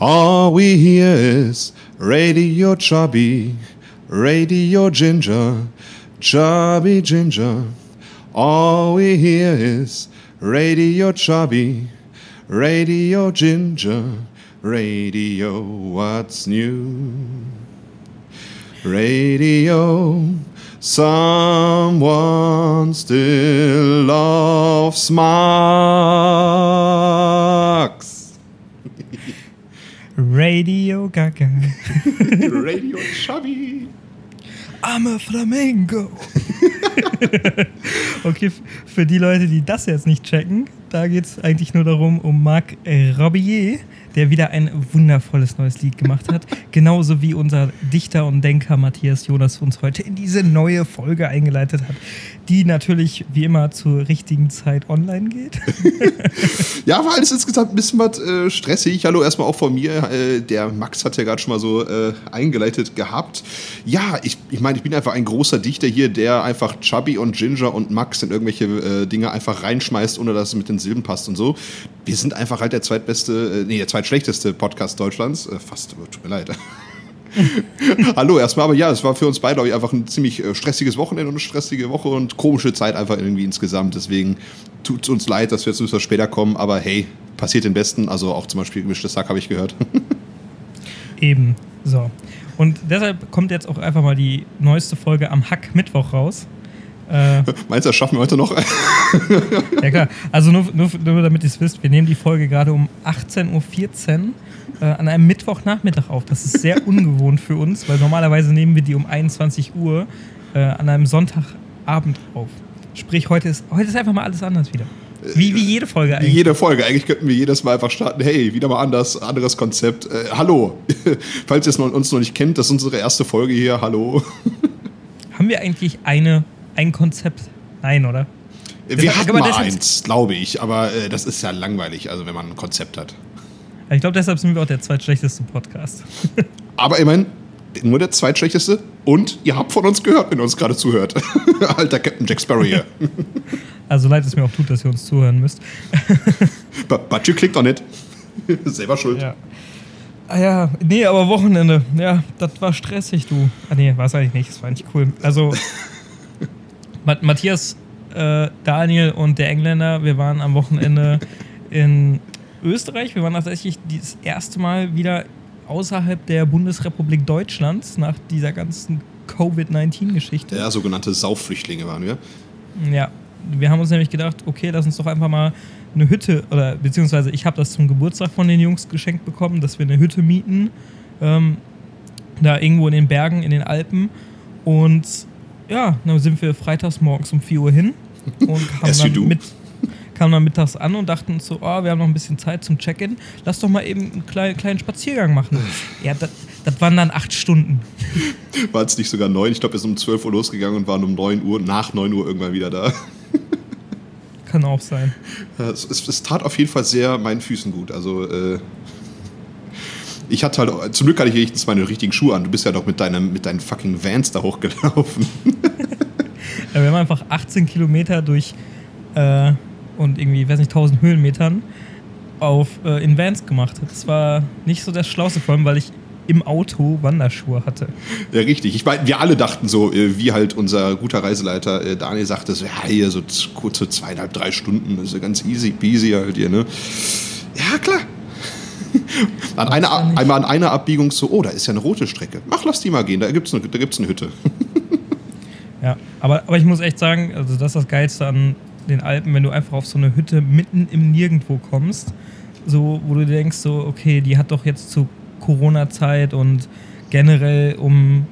All we hear is Radio Chubby, Radio Ginger, Chubby Ginger. All we hear is Radio Chubby, Radio Ginger, Radio What's New. Radio, someone still loves Marx. Radio Gaga. Radio Chubby. I'm a Flamengo. okay, für die Leute, die das jetzt nicht checken, da geht es eigentlich nur darum, um Marc Rabier, der wieder ein wundervolles neues Lied gemacht hat. Genauso wie unser Dichter und Denker Matthias Jonas uns heute in diese neue Folge eingeleitet hat, die natürlich wie immer zur richtigen Zeit online geht. Ja, war alles insgesamt ein bisschen was äh, stressig. Hallo erstmal auch von mir. Äh, der Max hat ja gerade schon mal so äh, eingeleitet gehabt. Ja, ich, ich meine, ich bin einfach ein großer Dichter hier, der einfach Chubby und Ginger und Max in irgendwelche äh, Dinge einfach reinschmeißt, ohne dass es mit den Silben passt und so. Wir sind einfach halt der zweitbeste, äh, nee, der zweitschlechteste Podcast Deutschlands. Äh, fast, tut mir leid. Hallo erstmal, aber ja, es war für uns beide glaub ich, einfach ein ziemlich äh, stressiges Wochenende und eine stressige Woche und komische Zeit einfach irgendwie insgesamt. Deswegen tut es uns leid, dass wir jetzt ein bisschen später kommen, aber hey, passiert den Besten. Also auch zum Beispiel gemischtes Sack habe ich gehört. Eben, so. Und deshalb kommt jetzt auch einfach mal die neueste Folge am Hack-Mittwoch raus. Äh, Meinst du, das schaffen wir heute noch? Ja klar, also nur, nur, nur damit ihr es wisst, wir nehmen die Folge gerade um 18.14 Uhr äh, an einem Mittwochnachmittag auf. Das ist sehr ungewohnt für uns, weil normalerweise nehmen wir die um 21 Uhr äh, an einem Sonntagabend auf. Sprich, heute ist, heute ist einfach mal alles anders wieder. Wie, wie jede Folge Wie eigentlich. jede Folge. Eigentlich könnten wir jedes Mal einfach starten. Hey, wieder mal anders, anderes Konzept. Äh, hallo. Falls ihr es uns noch nicht kennt, das ist unsere erste Folge hier. Hallo. Haben wir eigentlich eine, ein Konzept? Nein, oder? Wir Das- hatten aber mal eins, glaube ich, aber äh, das ist ja langweilig, also wenn man ein Konzept hat. Ich glaube, deshalb sind wir auch der zweitschlechteste Podcast. Aber immerhin nur der zweitschlechteste und ihr habt von uns gehört, wenn ihr uns gerade zuhört. Alter Captain Jack Sparrow hier. Also leid es mir auch tut, dass ihr uns zuhören müsst. But, but you klickt doch nicht. Selber schuld. Ja. Ah ja, nee, aber Wochenende. Ja, das war stressig, du. Ah nee, war es eigentlich nicht. Das war eigentlich cool. Also, Matthias, äh, Daniel und der Engländer, wir waren am Wochenende in Österreich. Wir waren tatsächlich das erste Mal wieder außerhalb der Bundesrepublik Deutschlands nach dieser ganzen Covid-19-Geschichte. Ja, sogenannte Saufflüchtlinge waren wir. Ja, wir haben uns nämlich gedacht, okay, lass uns doch einfach mal eine Hütte, oder beziehungsweise ich habe das zum Geburtstag von den Jungs geschenkt bekommen, dass wir eine Hütte mieten, ähm, da irgendwo in den Bergen, in den Alpen. Und ja, dann sind wir freitags morgens um 4 Uhr hin und kamen dann, mit, kamen dann mittags an und dachten uns so, oh, wir haben noch ein bisschen Zeit zum Check-in, lass doch mal eben einen kleinen, kleinen Spaziergang machen. Ja, das, das waren dann acht Stunden. War es nicht sogar neun? Ich glaube, wir sind um 12 Uhr losgegangen und waren um 9 Uhr, nach 9 Uhr irgendwann wieder da. Kann auch sein. Es, es, es tat auf jeden Fall sehr meinen Füßen gut. Also, äh, ich hatte halt, zum Glück hatte ich wenigstens meine richtigen Schuhe an. Du bist ja doch mit, deinem, mit deinen fucking Vans da hochgelaufen. Ja, wir haben einfach 18 Kilometer durch äh, und irgendwie, weiß nicht, 1000 Höhenmetern auf, äh, in Vans gemacht. Das war nicht so das Schlauste, vor allem, weil ich im Auto Wanderschuhe hatte. Ja, richtig. Ich meine, wir alle dachten so, äh, wie halt unser guter Reiseleiter äh, Daniel sagte, so, ja, hier so kurze zweieinhalb, drei Stunden, das ist ja ganz easy peasy halt hier, ne? Ja, klar. An einer, einmal an einer Abbiegung so, oh, da ist ja eine rote Strecke. Mach, lass die mal gehen, da gibt's eine, da gibt's eine Hütte. Ja, aber, aber ich muss echt sagen, also das ist das Geilste an den Alpen, wenn du einfach auf so eine Hütte mitten im Nirgendwo kommst, so, wo du denkst, so, okay, die hat doch jetzt zu Corona-Zeit und generell um,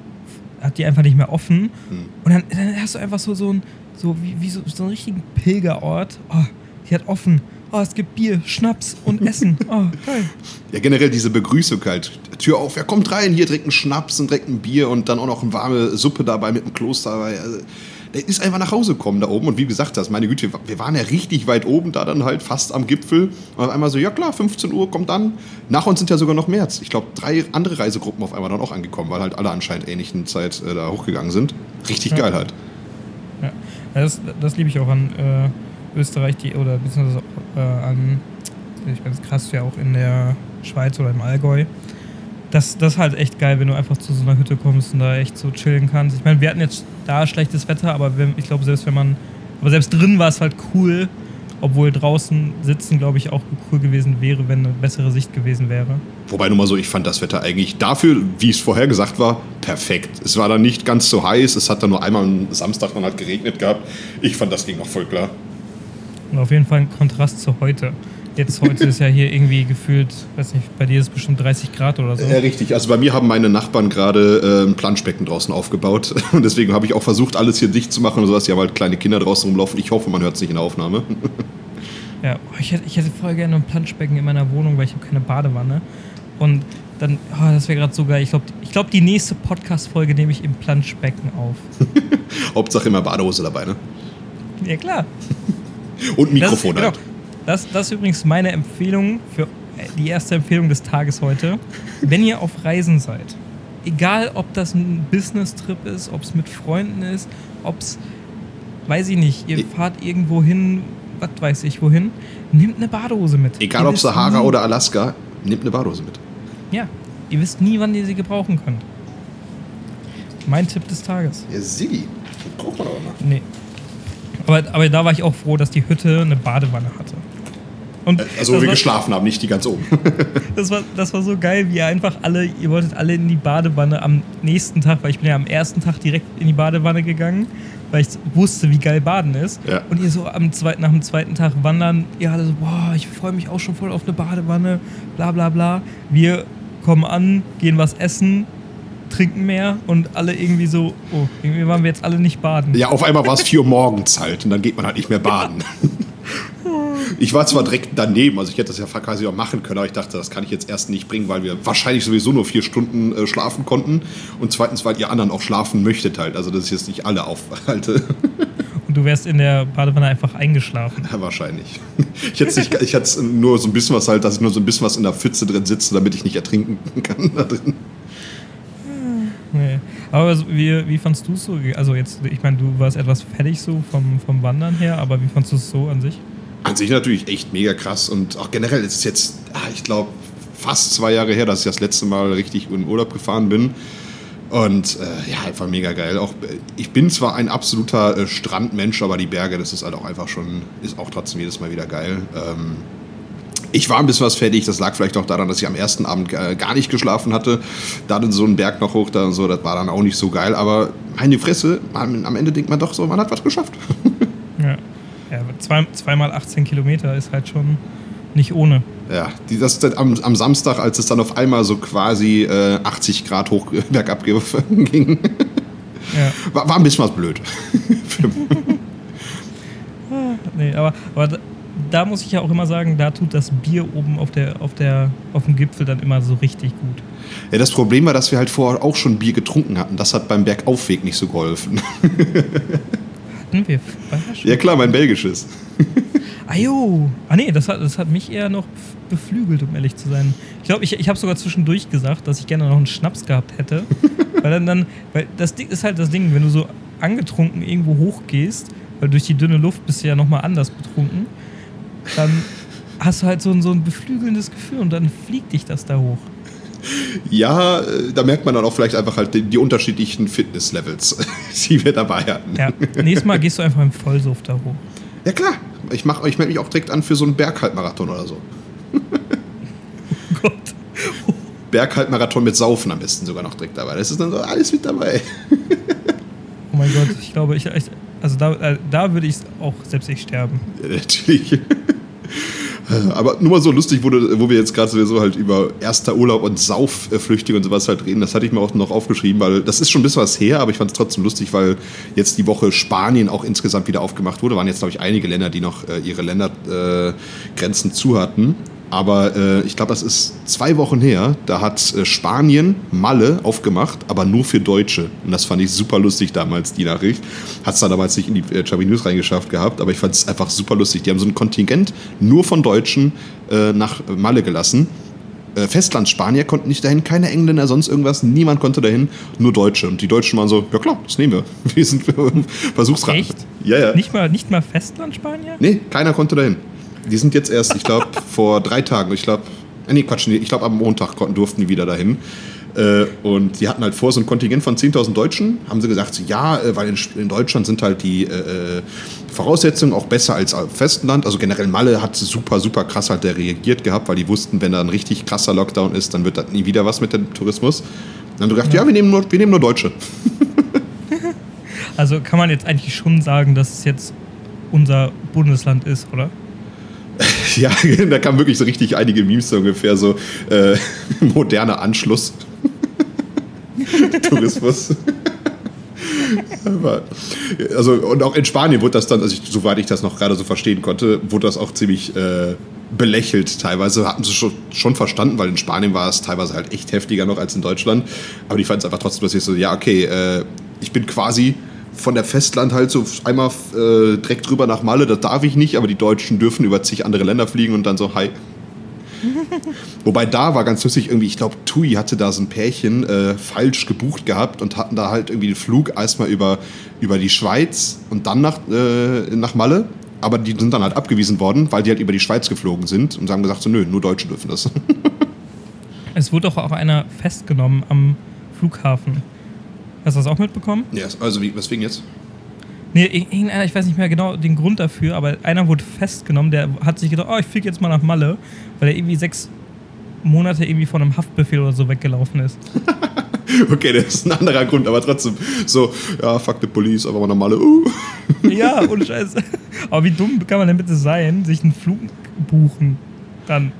hat die einfach nicht mehr offen. Hm. Und dann, dann hast du einfach so, so, ein, so, wie, wie so, so einen richtigen Pilgerort. Oh, die hat offen. Oh, es gibt Bier, Schnaps und Essen. Oh, geil. Ja, generell diese Begrüßung halt. Tür auf, wer kommt rein, hier direkt einen Schnaps und direkt ein Bier und dann auch noch eine warme Suppe dabei mit einem Kloster dabei. Also, der ist einfach nach Hause gekommen da oben und wie gesagt hast, meine Güte, wir waren ja richtig weit oben, da dann halt fast am Gipfel. Und auf einmal so, ja klar, 15 Uhr kommt dann. Nach uns sind ja sogar noch mehr. Ich glaube, drei andere Reisegruppen auf einmal dann auch angekommen, weil halt alle anscheinend ähnlichen Zeit äh, da hochgegangen sind. Richtig Ja. geil halt. Ja, das, das liebe ich auch an äh, Österreich, die, oder beziehungsweise auch, äh, an, ich meine, das krass ja auch in der Schweiz oder im Allgäu. Das, das ist halt echt geil, wenn du einfach zu so einer Hütte kommst und da echt so chillen kannst. Ich meine, wir hatten jetzt da schlechtes Wetter, aber wenn, ich glaube, selbst wenn man. Aber selbst drin war es halt cool, obwohl draußen sitzen, glaube ich, auch cool gewesen wäre, wenn eine bessere Sicht gewesen wäre. Wobei nur mal so, ich fand das Wetter eigentlich dafür, wie es vorher gesagt war, perfekt. Es war dann nicht ganz so heiß, es hat dann nur einmal am Samstag dann halt geregnet gehabt. Ich fand, das ging noch voll klar. Und auf jeden Fall ein Kontrast zu heute. Jetzt heute ist ja hier irgendwie gefühlt, weiß nicht, bei dir ist es bestimmt 30 Grad oder so. Ja, richtig. Also bei mir haben meine Nachbarn gerade äh, ein Planschbecken draußen aufgebaut. Und deswegen habe ich auch versucht, alles hier dicht zu machen und sowas. Die haben halt kleine Kinder draußen rumlaufen. Ich hoffe, man hört es nicht in der Aufnahme. Ja, ich hätte, ich hätte voll gerne ein Planschbecken in meiner Wohnung, weil ich habe keine Badewanne. Und dann, oh, das wäre gerade so geil. Ich glaube, ich glaub, die nächste Podcast-Folge nehme ich im Planschbecken auf. Hauptsache immer Badehose dabei, ne? Ja, klar. Und Mikrofon das, halt. genau, das, das ist übrigens meine Empfehlung für äh, die erste Empfehlung des Tages heute. Wenn ihr auf Reisen seid, egal ob das ein Business-Trip ist, ob es mit Freunden ist, ob es, weiß ich nicht, ihr fahrt irgendwo hin, was weiß ich wohin, nehmt eine Badehose mit. Egal Ihr ob Sahara nie- oder Alaska, nehmt eine Badehose mit. Ja, ihr wisst nie, wann ihr sie gebrauchen könnt. Mein Tipp des Tages. Ja, Siggi. Das braucht man aber mal. Nee. Aber, aber da war ich auch froh, dass die Hütte eine Badewanne hatte. Und Also wo das wir war- geschlafen haben, nicht die ganz oben. Das war, das war so geil, wie ihr einfach alle, ihr wolltet alle in die Badewanne am nächsten Tag, weil ich bin ja am ersten Tag direkt in die Badewanne gegangen, weil ich wusste, wie geil Baden ist. Ja. Und ihr so am zweiten, nach dem zweiten Tag wandern, ihr alle so, boah, ich freue mich auch schon voll auf eine Badewanne, bla bla bla. Wir kommen an, gehen was essen, trinken mehr und alle irgendwie so, oh, irgendwie waren wir jetzt alle nicht baden. Ja, auf einmal war es 4 Uhr morgens halt und dann geht man halt nicht mehr baden. Ich war zwar direkt daneben, also ich hätte das ja quasi auch machen können, aber ich dachte, das kann ich jetzt erst nicht bringen, weil wir wahrscheinlich sowieso nur vier Stunden äh, schlafen konnten und zweitens, weil ihr anderen auch schlafen möchtet halt, also dass ich jetzt nicht alle aufhalte. Und du wärst in der Badewanne einfach eingeschlafen. Ja, wahrscheinlich. Ich hätte nicht, ich hätte nur so ein bisschen was halt, dass ich nur so ein bisschen was in der Pfütze drin sitze, damit ich nicht ertrinken kann da drin. Aber wie, wie fandst du es so? Also jetzt, ich meine, du warst etwas fertig so vom, vom Wandern her, aber wie fandst du es so an sich? An sich natürlich echt mega krass und auch generell ist es jetzt, ah, ich glaube, fast zwei Jahre her, dass ich das letzte Mal richtig in Urlaub gefahren bin. Und äh, ja, einfach mega geil. Auch, ich bin zwar ein absoluter äh, Strandmensch, aber die Berge, das ist halt auch einfach schon, ist auch trotzdem jedes Mal wieder geil. Ähm, ich war ein bisschen was fertig, das lag vielleicht auch daran, dass ich am ersten Abend äh, gar nicht geschlafen hatte. Da dann so einen Berg noch hoch, da und so, das war dann auch nicht so geil. Aber meine Fresse, am, am Ende denkt man doch so, man hat was geschafft. Ja. Ja, zwei, zweimal 18 Kilometer ist halt schon nicht ohne. Ja, die, das dann am, am Samstag, als es dann auf einmal so quasi äh, 80 Grad hoch bergab ge- ging, Ja. war, war ein bisschen was blöd. Nee, aber, aber da, muss ich ja auch immer sagen, da tut das Bier oben auf, der, auf, der, auf dem Gipfel dann immer so richtig gut. ja, das Problem war, dass wir halt vorher auch schon Bier getrunken hatten. Das hat beim Bergaufweg nicht so geholfen. Hatten wir vorher schon? ja klar, mein belgisches. Ah jo. Ah nee, das hat, das hat mich eher noch beflügelt, um ehrlich zu sein. Ich glaube, ich, ich habe sogar zwischendurch gesagt, dass ich gerne noch einen Schnaps gehabt hätte. weil dann, dann, weil das Ding ist halt das Ding, wenn du so angetrunken irgendwo hochgehst, weil durch die dünne Luft bist du ja nochmal anders betrunken, dann hast du halt so ein, so ein beflügelndes Gefühl und dann fliegt dich das da hoch. Ja, äh, da merkt man dann auch vielleicht einfach halt die, die unterschiedlichen Fitnesslevels, die wir dabei hatten. Ja, nächstes Mal gehst du einfach im Vollsuff da hoch. Ja, klar. Ich, mach- ich melde mich auch direkt an für so einen Berghalbmarathon oder so. Oh Gott. Berghalbmarathon mit Saufen am besten sogar noch direkt dabei. Das ist dann so alles mit dabei. Oh mein Gott, ich glaube, ich, also da, äh, da würde ich auch selbst ich sterben. Ja, natürlich. Aber nur mal so lustig, wurde, wo wir jetzt gerade sowieso halt über erster Urlaub und Saufflüchtige und sowas halt reden, das hatte ich mir auch noch aufgeschrieben, weil das ist schon ein bisschen was her, aber ich fand es trotzdem lustig, weil jetzt die Woche Spanien auch insgesamt wieder aufgemacht wurde. Waren jetzt, glaube ich, einige Länder, die noch äh, ihre Ländergrenzen äh, Grenzen zu hatten. Aber äh, ich glaube, das ist zwei Wochen her. Da hat äh, Spanien Malle aufgemacht, aber nur für Deutsche. Und das fand ich super lustig damals, die Nachricht. Hat es da damals nicht in die äh, Chubby News reingeschafft gehabt, aber ich fand es einfach super lustig. Die haben so ein Kontingent nur von Deutschen äh, nach Malle gelassen. Äh, Festland-Spanier konnten nicht dahin, keine Engländer, sonst irgendwas. Niemand konnte dahin, nur Deutsche. Und die Deutschen waren so, ja klar, das nehmen wir. Wir sind Versuchsrat. Echt? Ja, ja. Nicht mal, nicht mal Festland-Spanier? Nee, keiner konnte dahin. Die sind jetzt erst, ich glaube, vor drei Tagen, ich glaube, äh, nee, Quatsch, ich glaube am Montag konnten, durften die wieder dahin. Äh, und sie hatten halt vor, so ein Kontingent von 10.000 Deutschen, haben sie gesagt, ja, äh, weil in, in, Deutschland sind halt die äh, äh Voraussetzungen auch besser als im Festland. Also generell Malle hat super, super krass halt reagiert gehabt, weil die wussten, wenn da ein richtig krasser Lockdown ist, dann wird das nie wieder was mit dem Tourismus. Dann haben sie gedacht, ja, ja wir, nehmen nur, wir nehmen nur Deutsche. also kann man jetzt eigentlich schon sagen, dass es jetzt unser Bundesland ist, oder? Ja, da kamen wirklich so richtig einige Memes so ungefähr, so äh, moderner Anschluss. Tourismus. also, und auch in Spanien wurde das dann, also ich, soweit ich das noch gerade so verstehen konnte, wurde das auch ziemlich äh, belächelt teilweise. Hatten sie schon, schon verstanden, weil in Spanien war es teilweise halt echt heftiger noch als in Deutschland. Aber die fanden es einfach trotzdem, dass ich so, ja, okay, äh, ich bin quasi von der Festland halt so einmal äh, direkt rüber nach Malle, das darf ich nicht, aber die Deutschen dürfen über zig andere Länder fliegen und dann so, hi. Wobei da war ganz lustig, irgendwie, ich glaube, Tui hatte da so ein Pärchen äh, falsch gebucht gehabt und hatten da halt irgendwie den Flug erstmal über, über die Schweiz und dann nach, äh, nach Malle. Aber die sind dann halt abgewiesen worden, weil die halt über die Schweiz geflogen sind und haben gesagt, so, nö, nur Deutsche dürfen das. es wurde doch auch einer festgenommen am Flughafen. Hast du das auch mitbekommen? Ja, also wie, weswegen jetzt? Nee, irgendeiner, ich weiß nicht mehr genau den Grund dafür, aber einer wurde festgenommen, der hat sich gedacht, oh, ich fliege jetzt mal nach Malle, weil er irgendwie sechs Monate irgendwie von einem Haftbefehl oder so weggelaufen ist. okay, das ist ein anderer Grund, aber trotzdem so, ja, fuck the police, aber mal nach Malle. Uh. ja, ohne Scheiße. Aber wie dumm kann man denn bitte sein, sich einen Flug buchen dann?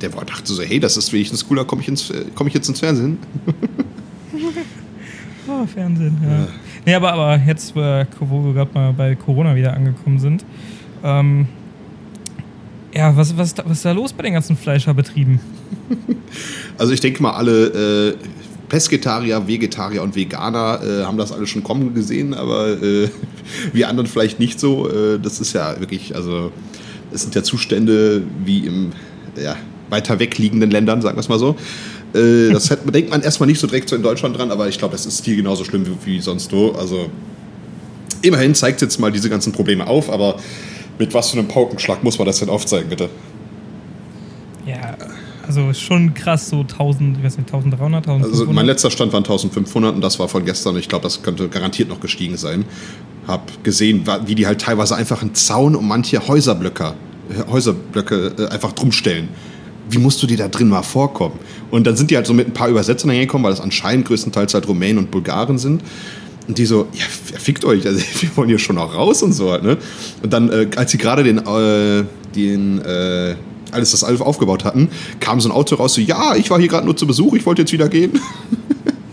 Der war dachte so, hey, das ist wenigstens cooler, komme ich, komm ich jetzt ins Fernsehen? oh, Fernsehen, ja. ja. Nee, aber, aber jetzt, wo wir gerade mal bei Corona wieder angekommen sind, ähm, ja, was, was, was ist da los bei den ganzen Fleischerbetrieben? Also ich denke mal, alle äh, Pesketarier, Vegetarier und Veganer äh, haben das alle schon kommen gesehen, aber äh, wir anderen vielleicht nicht so. Äh, das ist ja wirklich, also es sind ja Zustände wie im ja, weiter weg liegenden Ländern, sagen wir es mal so. Äh, das hat, denkt man erstmal nicht so direkt so in Deutschland dran, aber ich glaube, das ist hier genauso schlimm wie, wie sonst wo. Also immerhin zeigt jetzt mal diese ganzen Probleme auf, aber mit was für einem Paukenschlag muss man das denn aufzeigen, bitte? Ja, also schon krass, so 1000, ich weiß nicht, 1300, 1500. Also mein letzter Stand waren 1500 und das war von gestern. Ich glaube, das könnte garantiert noch gestiegen sein. Hab gesehen, wie die halt teilweise einfach einen Zaun um manche Häuserblöcke, Häuserblöcke äh, einfach drumstellen wie musst du dir da drin mal vorkommen? Und dann sind die halt so mit ein paar Übersetzern hergekommen, weil das anscheinend größtenteils halt Rumänen und Bulgaren sind. Und die so, ja, fickt euch, also wir wollen hier schon auch raus und so halt, ne? Und dann, äh, als sie gerade den, äh, den, äh, alles das alles aufgebaut hatten, kam so ein Auto raus, so, ja, ich war hier gerade nur zu Besuch, ich wollte jetzt wieder gehen.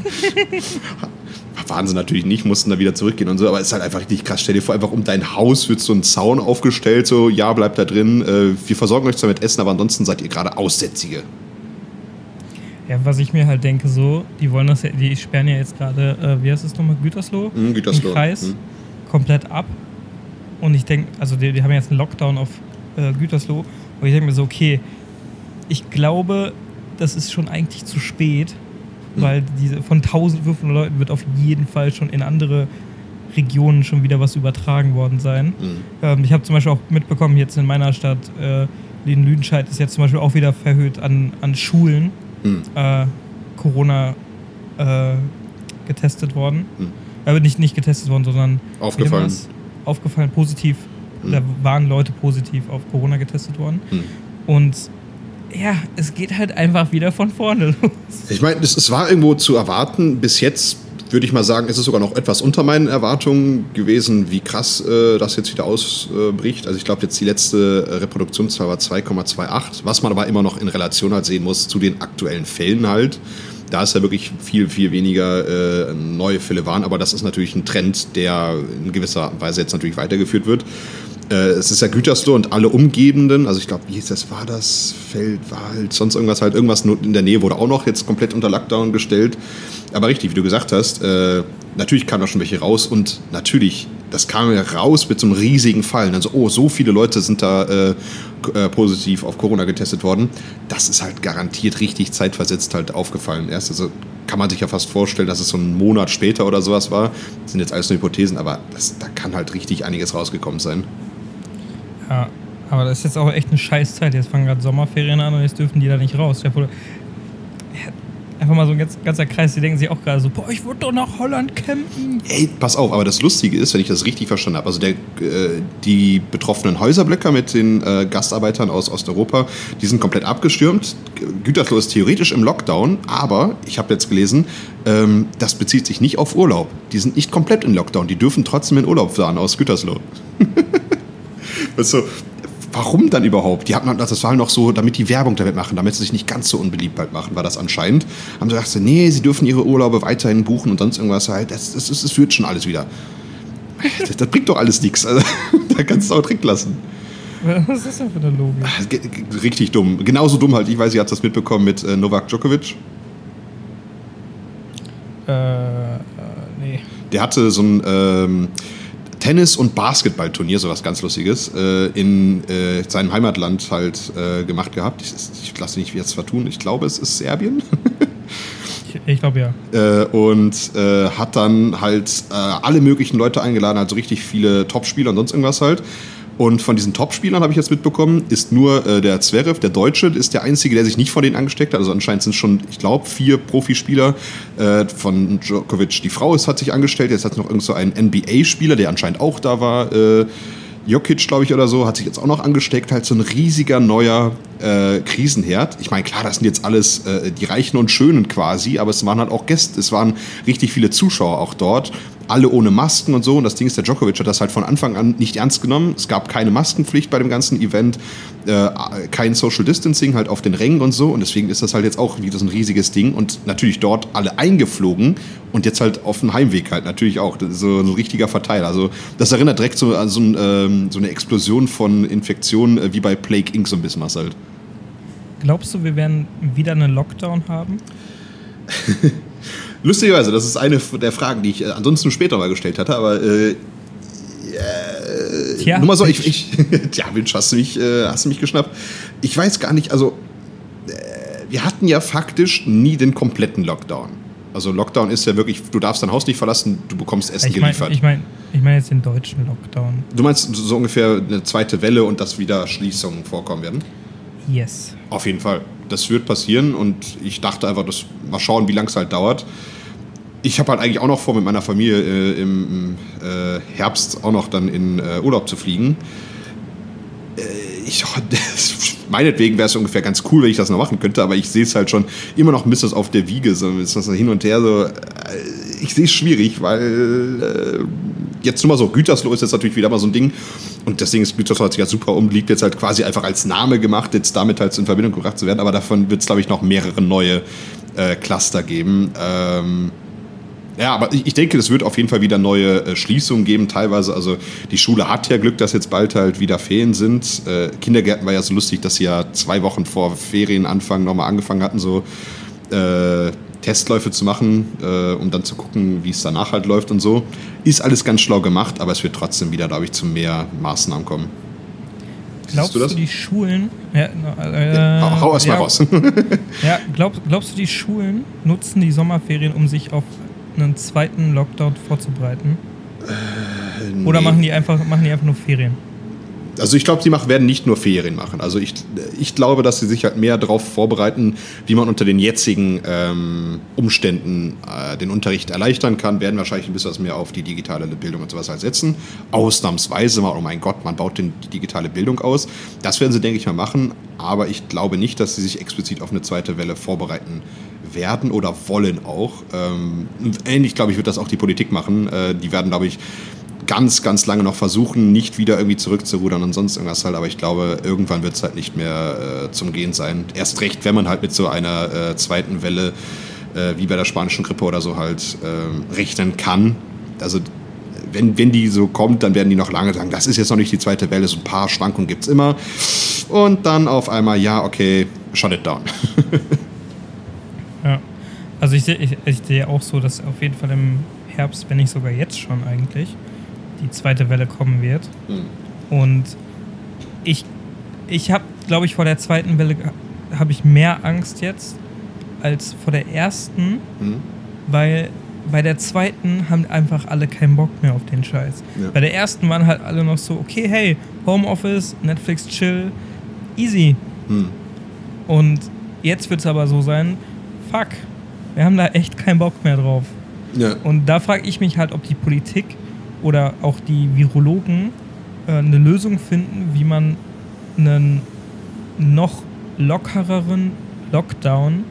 waren sie natürlich nicht, mussten da wieder zurückgehen und so, aber es ist halt einfach richtig krass. Stell dir vor, einfach um dein Haus wird so ein Zaun aufgestellt, so, ja, bleibt da drin, äh, wir versorgen euch zwar mit Essen, aber ansonsten seid ihr gerade Aussätzige. Ja, was ich mir halt denke, so, die wollen das ja, die sperren ja jetzt gerade, äh, wie heißt es nochmal, Gütersloh? Mhm, Gütersloh. Den Kreis mhm. komplett ab. Und ich denke, also die, die, haben jetzt einen Lockdown auf äh, Gütersloh. Und ich denke mir so, okay, ich glaube, das ist schon eigentlich zu spät, weil diese von 1500 Leuten wird auf jeden Fall schon in andere Regionen schon wieder was übertragen worden sein. Mhm. Ähm, ich habe zum Beispiel auch mitbekommen, jetzt in meiner Stadt, äh, in Lüdenscheid ist jetzt zum Beispiel auch wieder verhöht an, an Schulen mhm. äh, Corona äh, getestet worden. Mhm. Aber nicht, nicht getestet worden, sondern aufgefallen. Aufgefallen, positiv. Mhm. Da waren Leute positiv auf Corona getestet worden. Mhm. Und ja, es geht halt einfach wieder von vorne los. Ich meine, es, es war irgendwo zu erwarten. Bis jetzt würde ich mal sagen, ist es sogar noch etwas unter meinen Erwartungen gewesen, wie krass äh, das jetzt wieder ausbricht. Also ich glaube, jetzt die letzte Reproduktionszahl war 2,28, was man aber immer noch in Relation halt sehen muss zu den aktuellen Fällen halt. Da ist ja wirklich viel, viel weniger äh, neue Fälle waren, aber das ist natürlich ein Trend, der in gewisser Weise jetzt natürlich weitergeführt wird. Äh, es ist ja Gütersloh und alle umgebenden, also ich glaube, wie hieß das, war das Feld, Wald, sonst irgendwas halt, irgendwas in der Nähe wurde auch noch jetzt komplett unter Lockdown gestellt. Aber richtig, wie du gesagt hast, äh, natürlich kamen da schon welche raus und natürlich, das kam ja raus mit so einem riesigen Fall. Also, oh, so viele Leute sind da äh, äh, positiv auf Corona getestet worden. Das ist halt garantiert richtig zeitversetzt halt aufgefallen. Erst also kann man sich ja fast vorstellen, dass es so einen Monat später oder sowas war. Das sind jetzt alles nur Hypothesen, aber das, da kann halt richtig einiges rausgekommen sein. Ja, Aber das ist jetzt auch echt eine Scheißzeit. Jetzt fangen gerade Sommerferien an und jetzt dürfen die da nicht raus. Einfach mal so ein ganz, ganzer Kreis, die denken sich auch gerade so, boah, ich würde doch nach Holland campen. Ey, pass auf, aber das Lustige ist, wenn ich das richtig verstanden habe, also der, äh, die betroffenen Häuserblöcke mit den äh, Gastarbeitern aus Osteuropa, die sind komplett abgestürmt. Gütersloh ist theoretisch im Lockdown, aber ich habe jetzt gelesen, ähm, das bezieht sich nicht auf Urlaub. Die sind nicht komplett in Lockdown, die dürfen trotzdem in Urlaub fahren aus Gütersloh. weißt du, warum dann überhaupt? Die hatten halt, das war halt noch so, damit die Werbung damit machen, damit sie sich nicht ganz so unbeliebt halt machen, war das anscheinend. Haben sie gesagt, nee, sie dürfen ihre Urlaube weiterhin buchen und sonst irgendwas halt. Das, das, das, das wird schon alles wieder. Das, das bringt doch alles nichts. Also, da kannst du auch trinken lassen. Was ist denn für eine Logik? Richtig dumm. Genauso dumm halt. Ich weiß, ihr habt das mitbekommen mit äh, Novak Djokovic. Äh, äh, nee. Der hatte so ein ähm, Tennis- und Basketballturnier, so was ganz Lustiges, äh, in äh, seinem Heimatland halt äh, gemacht gehabt. Ich, ich lasse mich jetzt vertun. Ich glaube, es ist Serbien. ich, ich glaube ja. Äh, und äh, hat dann halt äh, alle möglichen Leute eingeladen, also richtig viele Topspieler und sonst irgendwas halt. Und von diesen Top-Spielern habe ich jetzt mitbekommen, ist nur äh, der Zverev, der Deutsche, ist der Einzige, der sich nicht von denen angesteckt hat. Also anscheinend sind schon, ich glaube, vier Profispieler äh, von Djokovic. Die Frau ist, hat sich angestellt, jetzt hat es noch irgend so einen NBA-Spieler, der anscheinend auch da war. Äh, Jokic, glaube ich, oder so, hat sich jetzt auch noch angesteckt. Halt so ein riesiger neuer äh, Krisenherd. Ich meine, klar, das sind jetzt alles äh, die Reichen und Schönen quasi, aber es waren halt auch Gäste, es waren richtig viele Zuschauer auch dort alle ohne Masken und so. Und das Ding ist, der Djokovic hat das halt von Anfang an nicht ernst genommen. Es gab keine Maskenpflicht bei dem ganzen Event, äh, kein Social Distancing halt auf den Rängen und so. Und deswegen ist das halt jetzt auch wieder so ein riesiges Ding. Und natürlich dort alle eingeflogen und jetzt halt auf dem Heimweg halt natürlich auch. so ein richtiger Verteiler. Also das erinnert direkt so an so, ein, ähm, so eine Explosion von Infektionen äh, wie bei Plague Inc. so ein bisschen was halt. Glaubst du, wir werden wieder einen Lockdown haben? Lustigerweise, das ist eine der Fragen, die ich äh, ansonsten später mal gestellt hatte, aber äh, äh, Tja, nur mal so, ich, ich tja, Mensch, hast du mich, äh, hast du mich geschnappt. Ich weiß gar nicht, also äh, wir hatten ja faktisch nie den kompletten Lockdown. Also Lockdown ist ja wirklich, du darfst dein Haus nicht verlassen, du bekommst Essen ich mein, geliefert. Ich meine ich mein jetzt den deutschen Lockdown. Du meinst so ungefähr eine zweite Welle und dass wieder Schließungen vorkommen werden? Yes. Auf jeden Fall. Das wird passieren und ich dachte einfach, das, mal schauen, wie lange es halt dauert ich habe halt eigentlich auch noch vor, mit meiner Familie äh, im äh, Herbst auch noch dann in äh, Urlaub zu fliegen. Äh, ich, meinetwegen wäre es ungefähr ganz cool, wenn ich das noch machen könnte, aber ich sehe es halt schon immer noch ein bisschen auf der Wiege, so ist das hin und her so. Äh, ich sehe es schwierig, weil äh, jetzt nur mal so, Gütersloh ist jetzt natürlich wieder mal so ein Ding. Und deswegen ist Gütersloh hat sich ja super umliegt, jetzt halt quasi einfach als Name gemacht, jetzt damit halt in Verbindung gebracht zu werden. Aber davon wird es, glaube ich, noch mehrere neue Cluster geben. Ähm, ja, aber ich, denke, es wird auf jeden Fall wieder neue äh, Schließungen geben, teilweise. Also die Schule hat ja Glück, dass jetzt bald halt wieder Ferien sind. Äh, Kindergärten war ja so lustig, dass sie ja zwei Wochen vor Ferienanfang nochmal angefangen hatten, so äh, Testläufe zu machen, äh, um dann zu gucken, wie es danach halt läuft und so. Ist alles ganz schlau gemacht, aber es wird trotzdem wieder, glaube ich, zu mehr Maßnahmen kommen. Glaubst du, du die Schulen. Ja, äh, hau, hau erst ja, mal raus. ja, glaub, glaubst du, die Schulen nutzen die Sommerferien, um sich auf einen zweiten Lockdown vorzubereiten? Äh, nee. Oder machen die, einfach, machen die einfach nur Ferien? Also ich glaube, die machen, werden nicht nur Ferien machen. Also ich, ich glaube, dass sie sich halt mehr darauf vorbereiten, wie man unter den jetzigen ähm, Umständen äh, den Unterricht erleichtern kann, werden wahrscheinlich ein bisschen was mehr auf die digitale Bildung und sowas halt setzen. Ausnahmsweise mal, oh mein Gott, man baut den, die digitale Bildung aus. Das werden sie, denke ich mal, machen. Aber ich glaube nicht, dass sie sich explizit auf eine zweite Welle vorbereiten werden oder wollen auch. Ähm, ähnlich, glaube ich, wird das auch die Politik machen. Äh, die werden, glaube ich, ganz, ganz lange noch versuchen, nicht wieder irgendwie zurückzurudern und sonst irgendwas halt. Aber ich glaube, irgendwann wird es halt nicht mehr äh, zum Gehen sein. Erst recht, wenn man halt mit so einer äh, zweiten Welle äh, wie bei der spanischen Grippe oder so halt ähm, rechnen kann. Also wenn, wenn die so kommt, dann werden die noch lange sagen, das ist jetzt noch nicht die zweite Welle, so ein paar Schwankungen gibt es immer. Und dann auf einmal, ja, okay, shut it down. Ja. Also ich sehe ich, ich seh auch so, dass auf jeden Fall im Herbst, wenn nicht sogar jetzt schon eigentlich, die zweite Welle kommen wird. Mhm. Und ich, ich habe, glaube ich, vor der zweiten Welle habe ich mehr Angst jetzt als vor der ersten, mhm. weil bei der zweiten haben einfach alle keinen Bock mehr auf den Scheiß. Ja. Bei der ersten waren halt alle noch so, okay, hey, Homeoffice, Netflix chill, easy. Hm. Und jetzt wird es aber so sein, fuck, wir haben da echt keinen Bock mehr drauf. Ja. Und da frage ich mich halt, ob die Politik oder auch die Virologen äh, eine Lösung finden, wie man einen noch lockereren Lockdown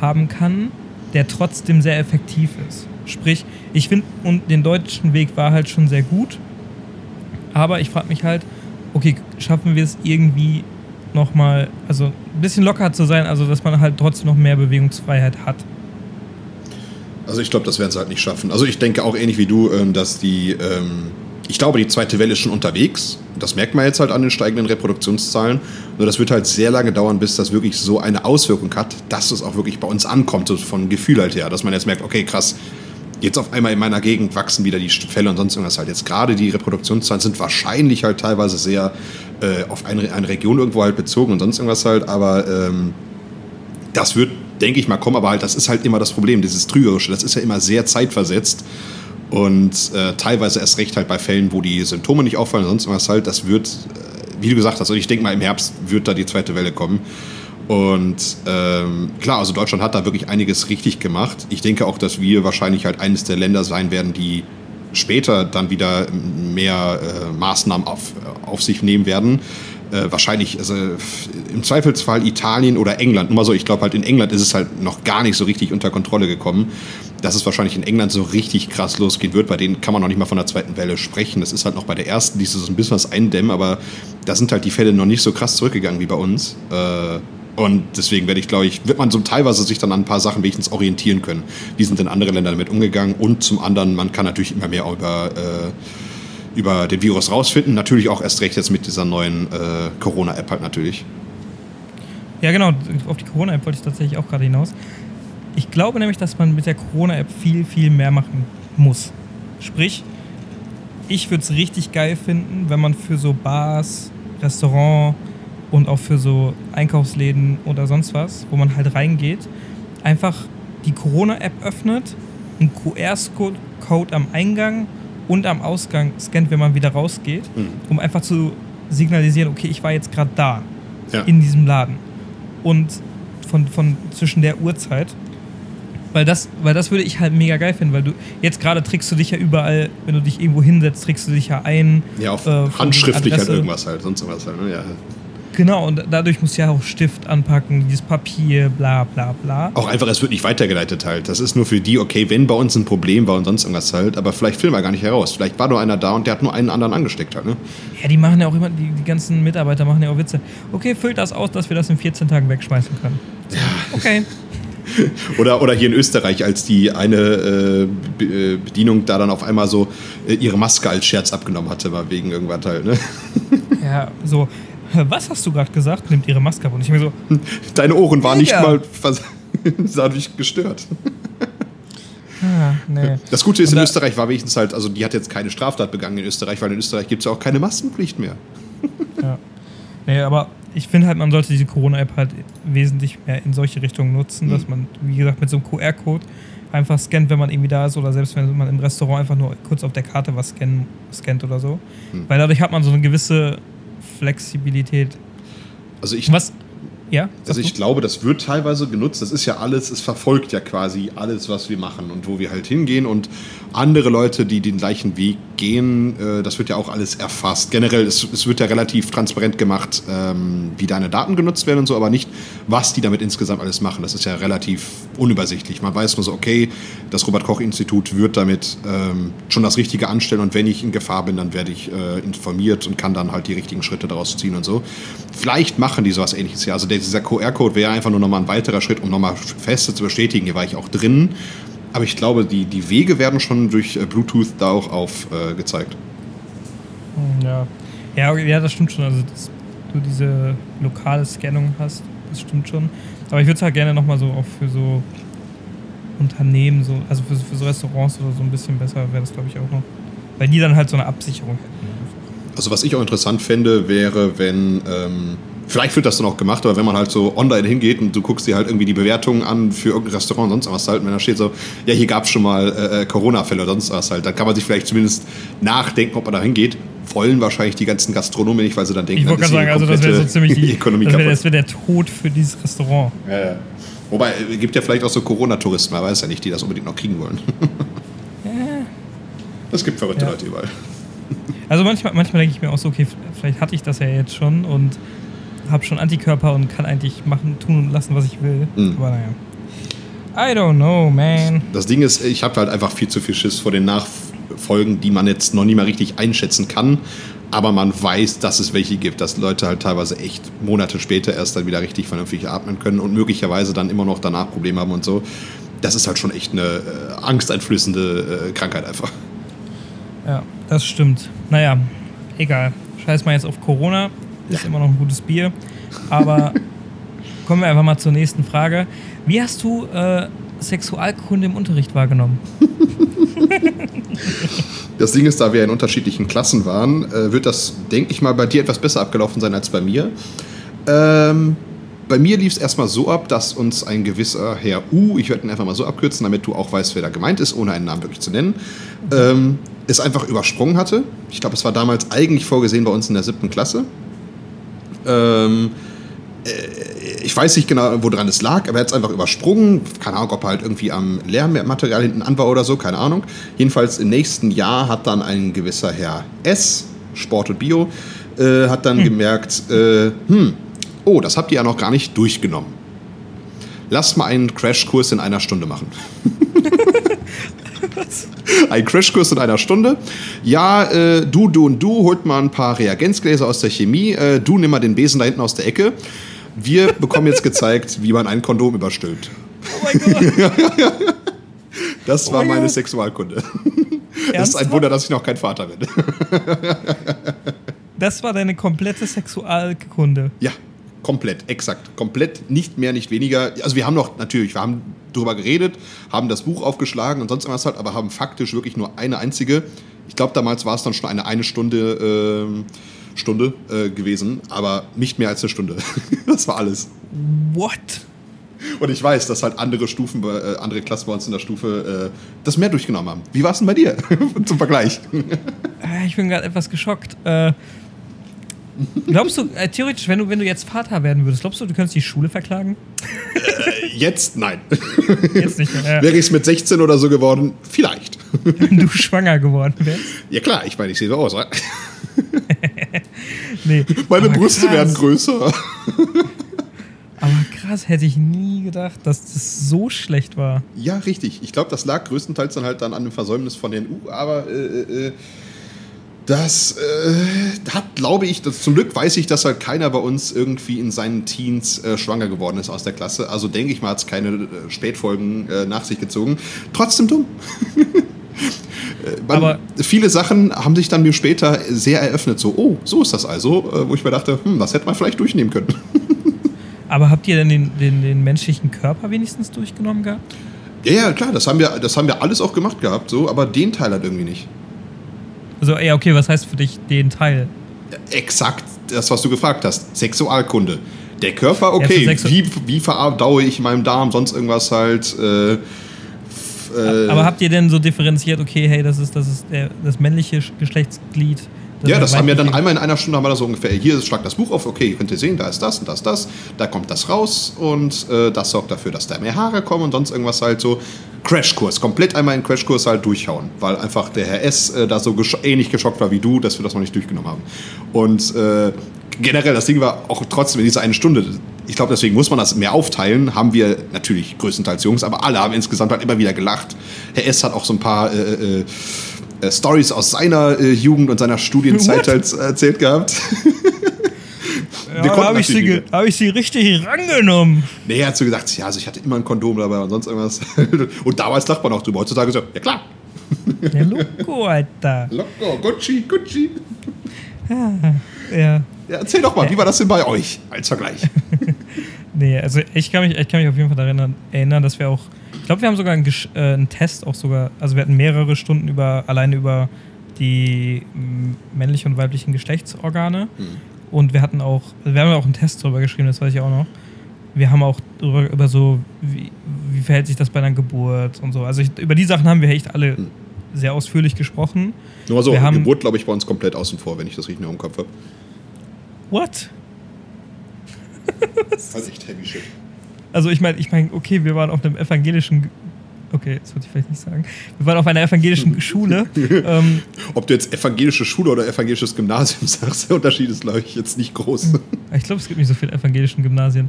haben kann, der trotzdem sehr effektiv ist. Sprich, ich finde, und den deutschen Weg war halt schon sehr gut, aber ich frage mich halt, okay, schaffen wir es irgendwie nochmal, also ein bisschen locker zu sein, also dass man halt trotzdem noch mehr Bewegungsfreiheit hat. Also ich glaube, das werden sie halt nicht schaffen. Also ich denke auch ähnlich wie du, ähm, dass die, ähm, ich glaube, die zweite Welle ist schon unterwegs. Das merkt man jetzt halt an den steigenden Reproduktionszahlen. Nur das wird halt sehr lange dauern, bis das wirklich so eine Auswirkung hat, dass es auch wirklich bei uns ankommt, so von Gefühl halt her. Dass man jetzt merkt, okay, krass, jetzt auf einmal in meiner Gegend wachsen wieder die Fälle und sonst irgendwas halt. Jetzt gerade die Reproduktionszahlen sind wahrscheinlich halt teilweise sehr äh, auf eine, eine Region irgendwo halt bezogen und sonst irgendwas halt, aber ähm, das wird, denke ich mal, kommen, aber halt, das ist halt immer das Problem, dieses Trügerische, das ist ja immer sehr zeitversetzt und äh, teilweise erst recht halt bei Fällen, wo die Symptome nicht auffallen und sonst irgendwas halt, das wird, äh, wie du gesagt hast, also ich denke mal, im Herbst wird da die zweite Welle kommen. Und ähm, klar, also Deutschland hat da wirklich einiges richtig gemacht. Ich denke auch, dass wir wahrscheinlich halt eines der Länder sein werden, die später dann wieder mehr äh, Maßnahmen auf, auf sich nehmen werden. Äh, wahrscheinlich, also im Zweifelsfall Italien oder England. Nur mal so, ich glaube halt in England ist es halt noch gar nicht so richtig unter Kontrolle gekommen. Dass es wahrscheinlich in England so richtig krass losgehen wird, bei denen kann man noch nicht mal von der zweiten Welle sprechen. Das ist halt noch bei der ersten, die so ein bisschen was eindämmen, aber da sind halt die Fälle noch nicht so krass zurückgegangen wie bei uns. Äh, und deswegen werde ich, glaube ich, wird man so teilweise sich dann an ein paar Sachen wenigstens orientieren können. Wie sind denn andere Länder damit umgegangen? Und zum anderen, man kann natürlich immer mehr über, äh, über den Virus rausfinden. Natürlich auch erst recht jetzt mit dieser neuen äh, Corona-App halt natürlich. Ja, genau, auf die Corona-App wollte ich tatsächlich auch gerade hinaus. Ich glaube nämlich, dass man mit der Corona-App viel, viel mehr machen muss. Sprich, ich würde es richtig geil finden, wenn man für so Bars, Restaurant und auch für so Einkaufsläden oder sonst was, wo man halt reingeht, einfach die Corona-App öffnet, einen QR-Code am Eingang und am Ausgang scannt, wenn man wieder rausgeht, Mhm. um einfach zu signalisieren, okay, ich war jetzt gerade da, Ja. in diesem Laden. Und von, von zwischen der Uhrzeit. Weil das, weil das würde ich halt mega geil finden, weil du jetzt gerade trägst du dich ja überall, wenn du dich irgendwo hinsetzt, trägst du dich ja ein. Ja, auf äh, handschriftlich halt irgendwas halt, sonst irgendwas halt. Ne? Ja. Genau, und dadurch musst du ja auch Stift anpacken, dieses Papier, bla bla bla. Auch einfach, es wird nicht weitergeleitet halt. Das ist nur für die, okay, wenn bei uns ein Problem war und sonst irgendwas halt, aber vielleicht filmen wir gar nicht heraus. Vielleicht war nur einer da und der hat nur einen anderen angesteckt halt, ne? Ja, die machen ja auch immer, die, die ganzen Mitarbeiter machen ja auch Witze. Okay, füllt das aus, dass wir das in 14 Tagen wegschmeißen können. Okay. Oder, oder hier in Österreich, als die eine äh, äh, Bedienung da dann auf einmal so äh, ihre Maske als Scherz abgenommen hatte, war wegen irgendwas halt, ne? Ja, so. Was hast du gerade gesagt? Nimmt ihre Maske ab. Und ich mir so, Deine Ohren waren nicht mal dadurch gestört. ah, nee. Das Gute ist, Und in da- Österreich war wenigstens halt, also die hat jetzt keine Straftat begangen in Österreich, weil in Österreich gibt es ja auch keine Maskenpflicht mehr. Ja. Nee, aber ich finde halt, man sollte diese Corona-App halt wesentlich mehr in solche Richtungen nutzen, Mhm. dass man, wie gesagt, mit so einem QR-Code einfach scannt, wenn man irgendwie da ist oder selbst wenn man im Restaurant einfach nur kurz auf der Karte was scannen, scannt oder so. Mhm. Weil dadurch hat man so eine gewisse Flexibilität. Also ich, Was? Ja? Also ich glaube, das wird teilweise genutzt. Das ist ja alles, es verfolgt ja quasi alles, was wir machen und wo wir halt hingehen. Und andere Leute, die den gleichen Weg gehen, äh, das wird ja auch alles erfasst. Generell, es, es wird ja relativ transparent gemacht, ähm, wie deine Daten genutzt werden und so, aber nicht, was die damit insgesamt alles machen. Das ist ja relativ unübersichtlich. Man weiß nur so, okay, das Robert-Koch-Institut wird damit ähm, schon das Richtige anstellen und wenn ich in Gefahr bin, dann werde ich äh, informiert und kann dann halt die richtigen Schritte daraus ziehen und so. Vielleicht machen die sowas ähnliches ja. Also dieser QR-Code wäre einfach nur nochmal ein weiterer Schritt, um nochmal feste zu bestätigen, hier war ich auch drin. Aber ich glaube, die, die Wege werden schon durch äh, Bluetooth da auch aufgezeigt. Äh, du? Ja. ja. Ja, das stimmt schon. Also, dass du diese lokale Scannung hast, das stimmt schon. Aber ich würde es halt gerne nochmal so auch für so Unternehmen, so, also für, für so Restaurants oder so ein bisschen besser wäre das, glaube ich, auch noch. Weil die dann halt so eine Absicherung hätten. Also was ich auch interessant fände, wäre, wenn ähm, Vielleicht wird das dann auch gemacht, aber wenn man halt so online hingeht und du guckst dir halt irgendwie die Bewertungen an für irgendein Restaurant und sonst was halt, wenn da steht so, ja, hier gab es schon mal äh, äh, Corona-Fälle oder sonst was halt, dann kann man sich vielleicht zumindest nachdenken, ob man da hingeht. Wollen wahrscheinlich die ganzen Gastronomen nicht, weil sie dann denken, Ich wollte gerade sagen, also das wäre so ziemlich die, Ökonomie das wäre wär der Tod für dieses Restaurant. Ja, ja. Wobei, es gibt ja vielleicht auch so Corona-Touristen, man weiß ja nicht, die das unbedingt noch kriegen wollen. Es gibt verrückte Ja. Leute überall. Also manchmal, manchmal denke ich mir auch so, okay, vielleicht hatte ich das ja jetzt schon und habe schon Antikörper und kann eigentlich machen, tun und lassen, was ich will. Mhm. Aber naja. I don't know, man. Das Ding ist, ich habe halt einfach viel zu viel Schiss vor den Nachfolgen, die man jetzt noch nie mal richtig einschätzen kann. Aber man weiß, dass es welche gibt, dass Leute halt teilweise echt Monate später erst dann wieder richtig vernünftig atmen können und möglicherweise dann immer noch danach Probleme haben und so. Das ist halt schon echt eine äh, angsteinflößende äh, Krankheit einfach. Ja, das stimmt. Naja, egal. Scheiß mal jetzt auf Corona. Ist immer noch ein gutes Bier. Aber kommen wir einfach mal zur nächsten Frage. Wie hast du äh, Sexualkunde im Unterricht wahrgenommen? Das Ding ist, da wir in unterschiedlichen Klassen waren, äh, wird das, denke ich mal, bei dir etwas besser abgelaufen sein als bei mir. Ähm, bei mir lief es erstmal so ab, dass uns ein gewisser Herr U, ich werde ihn einfach mal so abkürzen, damit du auch weißt, wer da gemeint ist, ohne einen Namen wirklich zu nennen, ähm, es einfach übersprungen hatte. Ich glaube, es war damals eigentlich vorgesehen bei uns in der siebten Klasse. Ähm, äh, ich weiß nicht genau, woran es lag, aber er hat es einfach übersprungen. Keine Ahnung, ob er halt irgendwie am Lehrmaterial hinten an war oder so, keine Ahnung. Jedenfalls im nächsten Jahr hat dann ein gewisser Herr S, Sport und Bio, äh, hat dann gemerkt, äh, hm, oh, das habt ihr ja noch gar nicht durchgenommen. Lasst mal einen Crashkurs in einer Stunde machen. Ein Crashkurs in einer Stunde. Ja, äh, du, du und du holt mal ein paar Reagenzgläser aus der Chemie. Äh, du nimm mal den Besen da hinten aus der Ecke. Wir bekommen jetzt gezeigt, wie man ein Kondom überstülpt. Oh mein Gott. Das war Oh meine Gott. Sexualkunde. Das ist ein? Wunder, dass ich noch kein Vater bin. Das war deine komplette Sexualkunde. Ja, komplett, exakt. Komplett, nicht mehr, nicht weniger. Also wir haben noch, natürlich, wir haben darüber geredet, haben das Buch aufgeschlagen und sonst irgendwas halt, aber haben faktisch wirklich nur eine einzige. Ich glaube, damals war es dann schon eine eine Stunde, ähm, Stunde äh, gewesen, aber nicht mehr als eine Stunde. das war alles. What? Und ich weiß, dass halt andere Stufen, äh, andere Klassen bei uns in der Stufe äh, das mehr durchgenommen haben. Wie war es denn bei dir zum Vergleich? Äh, Ich bin gerade etwas geschockt. Äh, glaubst du, äh, theoretisch, wenn du, wenn du jetzt Vater werden würdest, glaubst du, du könntest die Schule verklagen? Jetzt nein. Jetzt nicht mehr. Wäre ich es mit 16 oder so geworden? Vielleicht. Wenn du schwanger geworden wärst. Ja klar, ich meine, ich sehe so aus. oder? Nee. Meine Aber Brüste krass. werden größer. Aber krass, hätte ich nie gedacht, dass das so schlecht war. Ja, richtig. Ich glaube, das lag größtenteils dann halt dann an dem Versäumnis von den U, aber äh, äh, das äh, hat, glaube ich, das, zum Glück weiß ich, dass halt keiner bei uns irgendwie in seinen Teens äh, schwanger geworden ist aus der Klasse. Also denke ich mal, hat es keine äh, Spätfolgen äh, nach sich gezogen. Trotzdem dumm. Äh, Man, Aber- viele Sachen haben sich dann mir später sehr eröffnet. So, oh, so ist das also. Äh, wo ich mir dachte, hm, das hätte man vielleicht durchnehmen können. Aber habt ihr denn den, den, den menschlichen Körper wenigstens durchgenommen gehabt? Ja, ja, klar, das haben wir, das haben wir alles auch gemacht gehabt, so, aber den Teil halt irgendwie nicht. Also, ja, okay, was heißt für dich den Teil? Exakt das, was du gefragt hast. Sexualkunde. Der Körper, Ja, okay, Sexu- wie, wie verdaue ich in meinem Darm, sonst irgendwas halt. Äh, äh, Aber habt ihr denn so differenziert, okay, hey, das ist das, ist der, das männliche Sch- Geschlechtsglied? ja, das haben wir dann einmal in einer Stunde haben wir so ungefähr. Hier schlag das Buch auf, okay, könnt ihr sehen, da ist das und das, das, da kommt das raus und äh, das sorgt dafür, dass da mehr Haare kommen und sonst irgendwas halt so. Crashkurs, komplett einmal in Crashkurs halt durchhauen, weil einfach der Herr S. Äh, da so gesch ähnlich geschockt war wie du, dass wir das noch nicht durchgenommen haben. Und äh, generell, das Ding war auch trotzdem in dieser eine Stunde. Ich glaube, deswegen muss man das mehr aufteilen. Haben wir natürlich größtenteils Jungs, aber alle haben insgesamt halt immer wieder gelacht. Herr S. hat auch so ein paar äh, äh, äh, Stories aus seiner äh, Jugend und seiner Studienzeit halt erzählt gehabt. Ja, habe ich, sie hab ich sie richtig rangenommen. nee, er hat so gesagt, ja, also ich hatte immer ein Kondom dabei und sonst irgendwas. und damals lacht man auch drüber. Heutzutage so, ja klar. Der Loco, Alter. Locker, Gucci, Gucci. Ja. Ja, erzähl doch mal, wie war das denn bei euch als Vergleich? Nee, also ich kann mich, ich kann mich auf jeden Fall daran erinnern, dass wir auch, ich glaube, wir haben sogar einen, äh, einen Test auch sogar, also wir hatten mehrere Stunden über, alleine über die männlichen und weiblichen Geschlechtsorgane. Und wir hatten auch, wir haben auch einen Test drüber geschrieben, das weiß ich auch noch. Wir haben auch drüber, über so, wie, wie verhält sich das bei einer Geburt und so. Also ich, über die Sachen haben wir echt alle Hm. sehr ausführlich gesprochen. Nur so, Wir haben- Geburt, glaube ich, bei uns komplett außen vor, wenn ich das richtig im Kopf habe. What? Also echt heavy shit. Also ich meine, ich meine, okay, wir waren auf einem evangelischen, Ge- okay, das wollte ich vielleicht nicht sagen. Wir waren auf einer evangelischen Schule. ähm, Ob du jetzt evangelische Schule oder evangelisches Gymnasium sagst, der Unterschied ist, glaube ich, jetzt nicht groß. ich glaube, es gibt nicht so viele evangelischen Gymnasien.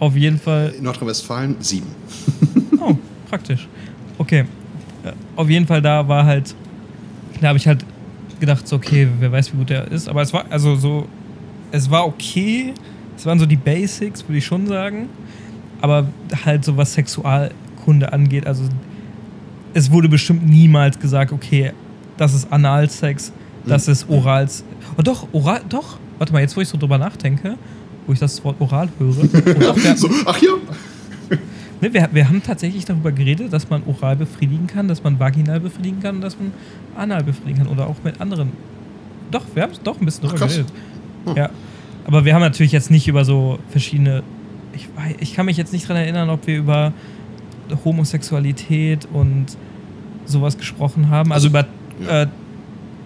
Auf jeden Fall In Nordrhein-Westfalen sieben. Oh, praktisch. Okay. Ja, Auf jeden Fall da war halt, da habe ich halt gedacht, so, okay, wer weiß, wie gut der ist. Aber es war, also so, es war okay. Es waren so die Basics, würde ich schon sagen. Aber halt so was Sexualkunde angeht, also es wurde bestimmt niemals gesagt, okay, das ist Analsex, das Mhm. ist Orals. Oh doch, Oral, doch. Warte mal, jetzt wo ich so drüber nachdenke, wo ich das Wort Oral höre. Doch, wir, So, ach ja. Ne, wir, wir haben tatsächlich darüber geredet, dass man oral befriedigen kann, dass man vaginal befriedigen kann und dass man anal befriedigen kann oder auch mit anderen. Doch, wir haben es doch ein bisschen Ach, krass. geredet. Hm. Ja. Aber wir haben natürlich jetzt nicht über so verschiedene. Ich, ich kann mich jetzt nicht daran erinnern, ob wir über Homosexualität und sowas gesprochen haben. Also, Also, über. Äh,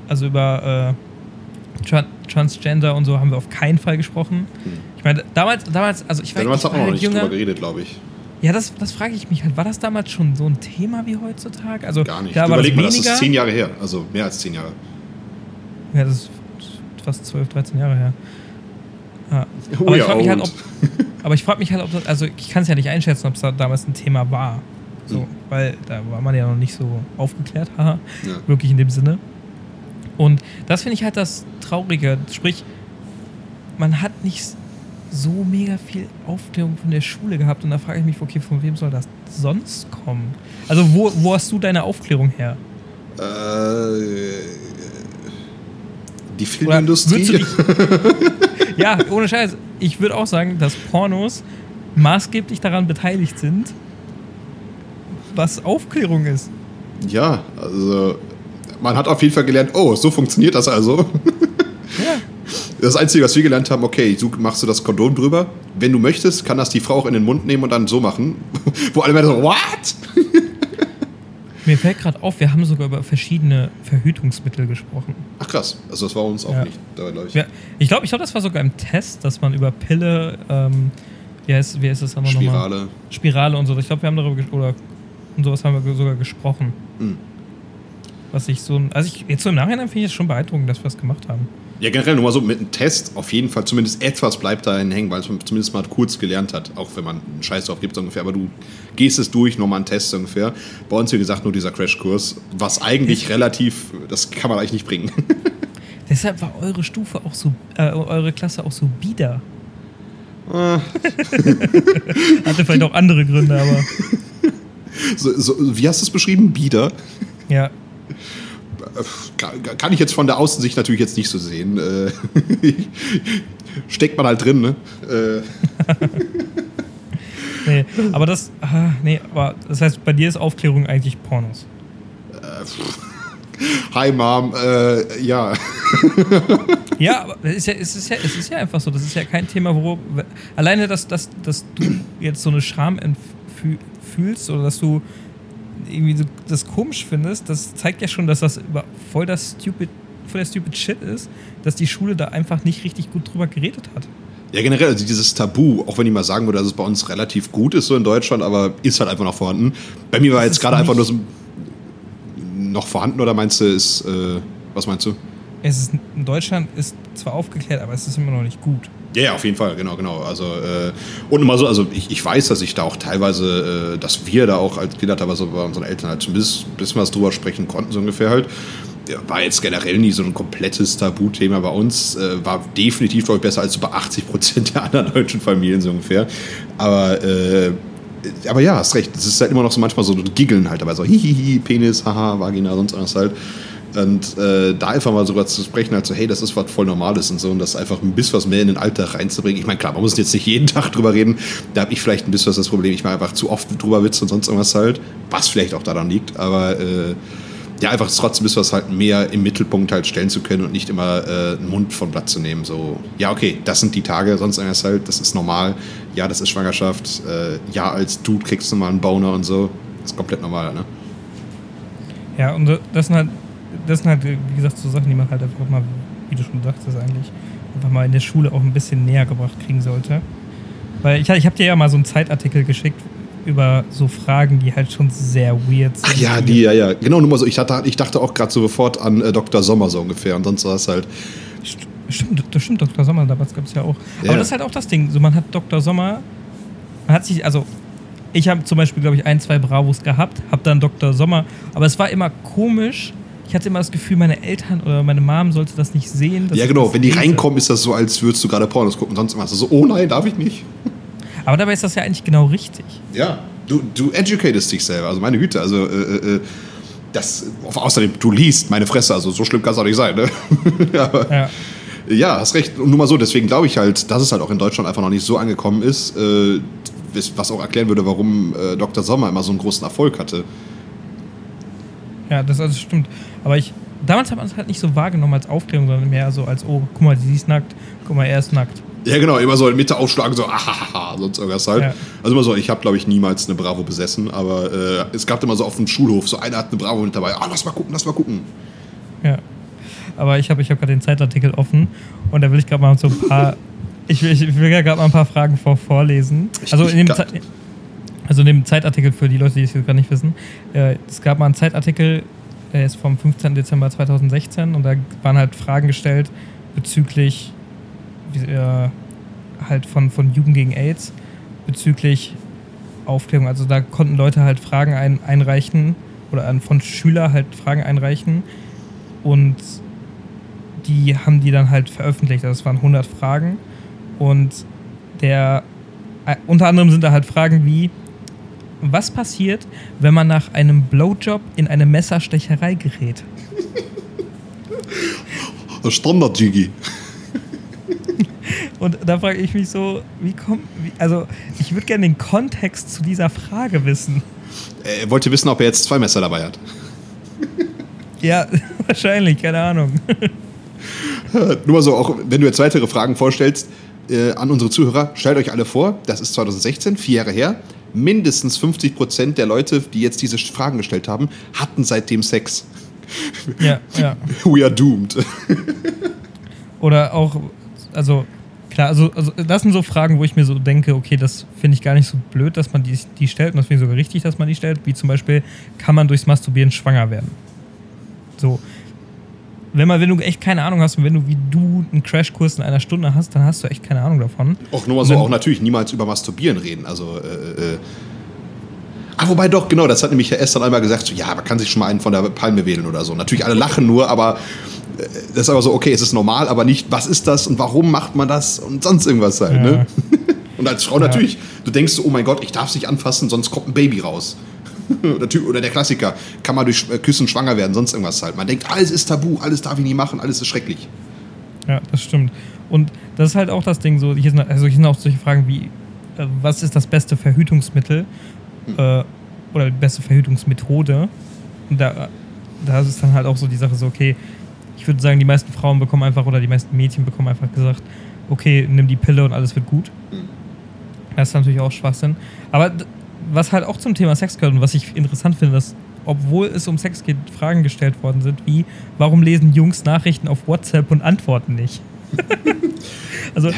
also über äh, Tran Transgender und so haben wir auf keinen Fall gesprochen. Hm. Ich meine, damals, damals, also ich war, Damals hat man noch halt nicht drüber geredet, glaube ich. ja, das, das frage ich mich halt. War das damals schon so ein Thema wie heutzutage? Also, Gar nicht. Klar Überleg das mal, das ist zehn Jahre her. Also mehr als zehn Jahre. ja, das ist fast 12, 13 Jahre her. Ja. Oh Aber ich ja, frage mich halt, ob, aber ich frage mich halt, ob das, also ich kann es ja nicht einschätzen, ob es da damals ein Thema war. So, Hm. weil da war man ja noch nicht so aufgeklärt, haha, Ja. wirklich in dem Sinne. Und das finde ich halt das Traurige. Sprich, man hat nicht so mega viel Aufklärung von der Schule gehabt und da frage ich mich, okay, von wem soll das sonst kommen? Also wo, wo hast du deine Aufklärung her? Äh, die Filmindustrie. ja, ohne Scheiß. Ich würde auch sagen, dass Pornos maßgeblich daran beteiligt sind, was Aufklärung ist. Ja, also man hat auf jeden Fall gelernt, oh, so funktioniert das also. Ja. Das Einzige, was wir gelernt haben, okay, du machst du das Kondom drüber. Wenn du möchtest, kann das die Frau auch in den Mund nehmen und dann so machen. Wo alle Männer so, what? Mir fällt gerade auf, wir haben sogar über verschiedene Verhütungsmittel gesprochen. Ach krass, also das war uns auch Ja. nicht dabei, glaube ich. Ja, ich glaube, ich glaub, das war sogar im Test, dass man über Pille, ähm, wie, heißt, wie heißt das nochmal? Spirale. Spirale und so. Ich glaube, wir haben darüber ges- oder und sowas haben wir sogar gesprochen. Hm. Was ich so, also ich, jetzt so im Nachhinein finde ich es schon beeindruckend, dass wir es gemacht haben. Ja, generell nur mal so mit einem Test auf jeden Fall zumindest etwas bleibt da hängen, weil man zumindest mal kurz gelernt hat, auch wenn man einen Scheiß drauf gibt so ungefähr. Aber du gehst es durch, nochmal einen Test so ungefähr. Bei uns, wie gesagt, nur dieser Crashkurs, was eigentlich Ich- relativ, das kann man eigentlich nicht bringen. Deshalb war eure Stufe auch so, äh, eure Klasse auch so bieder. Ah, Hatte vielleicht auch andere Gründe, aber so, so, wie hast du es beschrieben? Bieder? ja. Äh, Kann, ich jetzt von der Außensicht natürlich jetzt nicht so sehen. Äh, Steckt man halt drin, ne? Äh, Nee, aber das, ah, nee, aber das heißt, bei dir ist Aufklärung eigentlich Pornos. Hi Mom, äh, ja. Ja, aber es ist ja, es, ist ja, es ist ja einfach so. Das ist ja kein Thema, wo. Alleine, dass, dass, dass du jetzt so eine Scham fühlst oder dass du irgendwie so das komisch findest, das zeigt ja schon, dass das über voll das stupid, voll der stupid Shit ist, dass die Schule da einfach nicht richtig gut drüber geredet hat. Ja, generell, also dieses Tabu, auch wenn ich mal sagen würde, dass es bei uns relativ gut ist so in Deutschland, aber ist halt einfach noch vorhanden. Bei mir war Das jetzt gerade einfach nur so noch vorhanden oder meinst du, ist, äh, was meinst du? Es ist, in Deutschland ist zwar aufgeklärt, aber es ist immer noch nicht gut. Ja, ja, auf jeden Fall, genau, genau. Also, äh, und immer so, also ich, ich weiß, dass ich da auch teilweise, äh, dass wir da auch als Kinder teilweise bei unseren Eltern halt zumindest ein bisschen was drüber sprechen konnten, so ungefähr halt. War jetzt generell nie so ein komplettes Tabuthema bei uns. Äh, war definitiv, glaube ich, besser als bei 80 Prozent der anderen deutschen Familien, so ungefähr. Aber, äh, aber ja, hast recht. Es ist halt immer noch so manchmal so ein Giggeln halt dabei, so hihihi, Penis, haha, Vagina, sonst was halt. Und äh, da einfach mal sogar zu sprechen, halt so, hey, das ist was voll Normales und so, und das einfach ein bisschen was mehr in den Alltag reinzubringen. Ich meine, klar, man muss jetzt nicht jeden Tag drüber reden. Da habe ich vielleicht ein bisschen was das Problem. Ich mache einfach zu oft drüber Witze und sonst irgendwas halt, was vielleicht auch daran liegt. Aber äh, ja, einfach trotzdem ist was halt mehr im Mittelpunkt halt stellen zu können und nicht immer äh, einen Mund von Blatt zu nehmen. So, ja, okay, das sind die Tage, sonst irgendwas halt, das ist normal. Ja, das ist Schwangerschaft. Äh, ja, als Dude kriegst du mal einen Boner und so. Das ist komplett normal, ne? Ja, und das sind halt, das sind halt, wie gesagt, so Sachen, die man halt einfach mal, wie du schon sagtest, eigentlich einfach mal in der Schule auch ein bisschen näher gebracht kriegen sollte. Weil ich, ich habe dir ja mal so einen Zeitartikel geschickt, über so Fragen, die halt schon sehr weird sind. Ach ja, die, ja, ja. Genau, nur mal so. Ich, hatte, ich dachte auch gerade so sofort an äh, Dr. Sommer so ungefähr. Und sonst war es halt. Stimmt, das stimmt, Dr. Sommer, damals gab es ja auch. Ja. Aber das ist halt auch das Ding. So, man hat Dr. Sommer, man hat sich, also ich habe zum Beispiel, glaube ich, ein, zwei Bravos gehabt, habe dann Dr. Sommer, aber es war immer komisch. Ich hatte immer das Gefühl, meine Eltern oder meine Mom sollte das nicht sehen. Ja, genau. Wenn die reinkommen, ist das so, als würdest du gerade Pornos gucken. Sonst immer so, oh nein, darf ich nicht. Aber dabei ist das ja eigentlich genau richtig. Ja, du, du educatest dich selber. Also meine Güte, also äh, äh, äh das, außerdem, du liest, meine Fresse, also so schlimm kann es auch nicht sein. Ne? Aber, ja. ja, hast recht. Und nur mal so, deswegen glaube ich halt, dass es halt auch in Deutschland einfach noch nicht so angekommen ist, äh, was auch erklären würde, warum äh, Dr. Sommer immer so einen großen Erfolg hatte. Ja, das, das stimmt. Aber ich, damals hat man es halt nicht so wahrgenommen als Aufklärung, sondern mehr so als, oh, guck mal, sie ist nackt, guck mal, er ist nackt. Ja, genau, immer so in Mitte aufschlagen, so, ahaha, sonst irgendwas halt. Ja. Also immer so, ich habe, glaube ich, niemals eine Bravo besessen, aber äh, es gab immer so auf dem Schulhof, so einer hat eine Bravo mit dabei, ah, lass mal gucken, lass mal gucken. Ja. Aber ich habe ich hab gerade den Zeitartikel offen und da will ich gerade mal so ein paar, ich will, ich will ja gerade mal ein paar Fragen vor, vorlesen. Also in dem, also in dem Zeitartikel für die Leute, die es gar nicht wissen, äh, es gab mal einen Zeitartikel, der ist vom 15. Dezember 2016 und da waren halt Fragen gestellt bezüglich äh, halt von, von Jugend gegen AIDS bezüglich Aufklärung. Also da konnten Leute halt Fragen ein, einreichen oder von Schüler halt Fragen einreichen und die haben die dann halt veröffentlicht. Das waren 100 Fragen und der äh, unter anderem sind da halt Fragen wie was passiert, wenn man nach einem Blowjob in eine Messerstecherei gerät? Standard-Jiggy. Und da frage ich mich so, wie kommt, also ich würde gerne den Kontext zu dieser Frage wissen. Er wollte wissen, ob er jetzt zwei Messer dabei hat. ja, wahrscheinlich, keine Ahnung. Nur mal so, auch wenn du jetzt weitere Fragen vorstellst äh, an unsere Zuhörer, stellt euch alle vor, das ist 2016, vier Jahre her. Mindestens 50 Prozent der Leute, die jetzt diese Fragen gestellt haben, hatten seitdem Sex. Ja, ja. We are doomed. Oder auch, also Klar, also, also das sind so Fragen, wo ich mir so denke, okay, das finde ich gar nicht so blöd, dass man die, die stellt und das finde ich sogar richtig, dass man die stellt, wie zum Beispiel, kann man durchs Masturbieren schwanger werden? So. Wenn, man, wenn du echt keine Ahnung hast und wenn du wie du einen Crashkurs in einer Stunde hast, dann hast du echt keine Ahnung davon. Auch nur mal so, auch natürlich niemals über Masturbieren reden. Also, äh, äh. Ah, wobei doch, genau, das hat nämlich Herr Esther einmal gesagt, so, ja, man kann sich schon mal einen von der Palme wählen oder so. Natürlich alle lachen nur, aber das ist aber so, okay, es ist normal, aber nicht, was ist das und warum macht man das und sonst irgendwas halt. Ne? Ja. Ne? Und als Frau ja. natürlich, du denkst so, oh mein Gott, ich darf es nicht anfassen, sonst kommt ein Baby raus. Oder der Klassiker, kann man durch äh, Küssen schwanger werden, sonst irgendwas halt. Man denkt, alles ist tabu, alles darf ich nie machen, alles ist schrecklich. Ja, das stimmt. Und das ist halt auch das Ding, so, hier sind, also hier sind auch solche Fragen wie, äh, was ist das beste Verhütungsmittel hm. äh, oder die beste Verhütungsmethode? Und da, da ist es dann halt auch so die Sache so, okay, ich würde sagen, die meisten Frauen bekommen einfach oder die meisten Mädchen bekommen einfach gesagt, okay, nimm die Pille und alles wird gut. Mhm. Das ist natürlich auch Schwachsinn. Aber was halt auch zum Thema Sex gehört und was ich interessant finde, dass obwohl es um Sex geht, Fragen gestellt worden sind, wie, warum lesen Jungs Nachrichten auf WhatsApp und antworten nicht? also,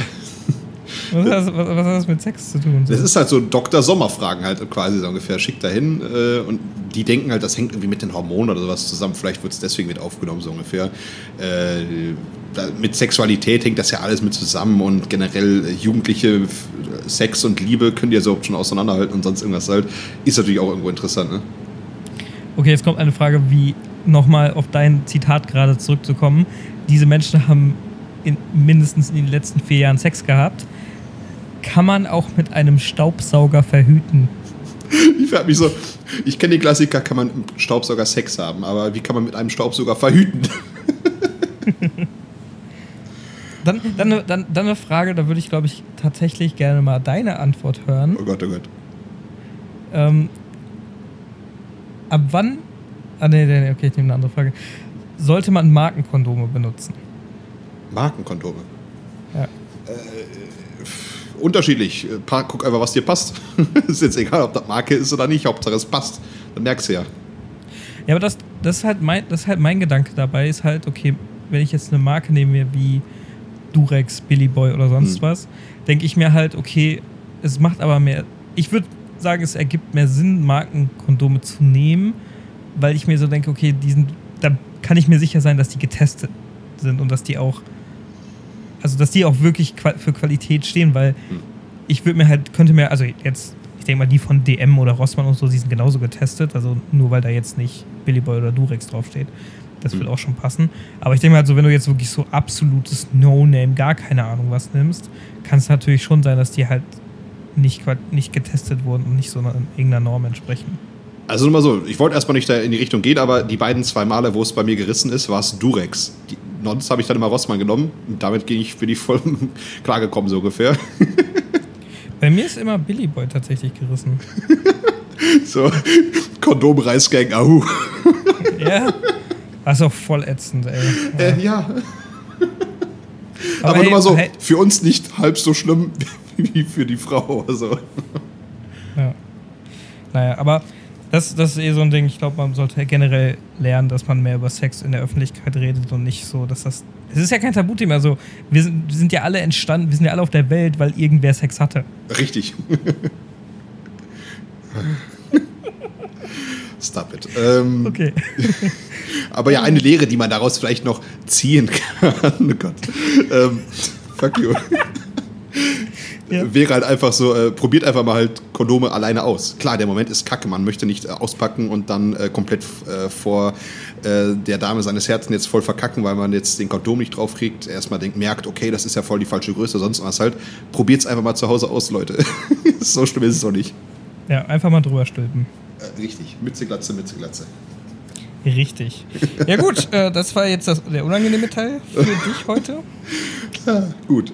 was hat, das, was hat, das, mit Sex zu tun? So? Das ist halt so Dr. Sommer-Fragen halt quasi so ungefähr. Schickt dahin äh, und die denken halt, das hängt irgendwie mit den Hormonen oder sowas zusammen. Vielleicht wird es deswegen mit aufgenommen, so ungefähr. Äh, da, mit Sexualität hängt das ja alles mit zusammen und generell äh, jugendliche Sex und Liebe können die ja so schon auseinanderhalten und sonst irgendwas halt. Ist natürlich auch irgendwo interessant, ne? Okay, jetzt kommt eine Frage, wie nochmal auf dein Zitat gerade zurückzukommen. Diese Menschen haben in, mindestens in den letzten vier Jahren Sex gehabt kann man auch mit einem Staubsauger verhüten? Ich frage mich so, ich kenne den Klassiker, kann man mit einem Staubsauger Sex haben, aber wie kann man mit einem Staubsauger verhüten? dann, dann, dann, dann eine Frage, da würde ich, glaube ich, tatsächlich gerne mal deine Antwort hören. Oh Gott, oh Gott. Ähm, ab wann, Ah, nee, nee, nee, okay, ich nehme eine andere Frage. Sollte man Markenkondome benutzen? Markenkondome? Ja. Äh, unterschiedlich. Guck einfach, was dir passt. ist jetzt egal, ob das Marke ist oder nicht. Hauptsache es passt. Dann merkst du ja. Ja, aber das, das, ist halt mein, das ist halt mein Gedanke dabei, ist halt, okay, wenn ich jetzt eine Marke nehme wie Durex, Billy Boy oder sonst hm. was, denke ich mir halt, okay, es macht aber mehr. Ich würde sagen, es ergibt mehr Sinn, Markenkondome zu nehmen, weil ich mir so denke, okay, die sind, da kann ich mir sicher sein, dass die getestet sind und dass die auch, also dass die auch wirklich für Qualität stehen, weil hm. ich würde mir halt, könnte mir, also jetzt, ich denke mal, die von DM oder Rossmann und so, die sind genauso getestet, also nur weil da jetzt nicht Billy Boy oder Durex draufsteht. Das wird hm. auch schon passen. Aber ich denke mal, also, wenn du jetzt wirklich so absolutes No-Name, gar keine Ahnung was nimmst, kann es natürlich schon sein, dass die halt nicht, nicht getestet wurden und nicht so einer, irgendeiner Norm entsprechen. Also nur mal so, ich wollte erstmal nicht da in die Richtung gehen, aber die beiden zwei Male, wo es bei mir gerissen ist, war es Durex. Die, sonst habe ich dann immer Rossmann genommen und damit bin ich, bin ich voll klargekommen, so ungefähr. Bei mir ist immer Billy Boy tatsächlich gerissen. so, Kondomreisgang, ahu. ja, auch voll ätzend, ey. Ja. Äh, ja. Aber, aber hey, nur mal so, hey. für uns nicht halb so schlimm wie für die Frau. Also. Ja. Naja, aber das, das ist eh so ein Ding. Ich glaube, man sollte generell lernen, dass man mehr über Sex in der Öffentlichkeit redet und nicht so, dass das. Es ist ja kein Tabuthema. Also, wir sind, wir sind ja alle entstanden, wir sind ja alle auf der Welt, weil irgendwer Sex hatte. Richtig. Stop it. Ähm, okay. aber ja, eine Lehre, die man daraus vielleicht noch ziehen kann. oh Gott. Ähm, fuck you ja. wäre halt einfach so, äh, probiert einfach mal halt Kondome alleine aus. Klar, der Moment ist kacke, man möchte nicht äh, auspacken und dann äh, komplett äh, vor äh, der Dame seines Herzens jetzt voll verkacken, weil man jetzt den Kondom nicht draufkriegt. Erstmal denkt, merkt, okay, das ist ja voll die falsche Größe, sonst was halt. Probiert es einfach mal zu Hause aus, Leute. so schlimm ist es doch nicht. Ja, einfach mal drüber stülpen. Äh, richtig, Mütze, Glatze, Mütze, Glatze. Richtig. Ja gut, das war jetzt das, der unangenehme Teil für dich heute. Ja, gut.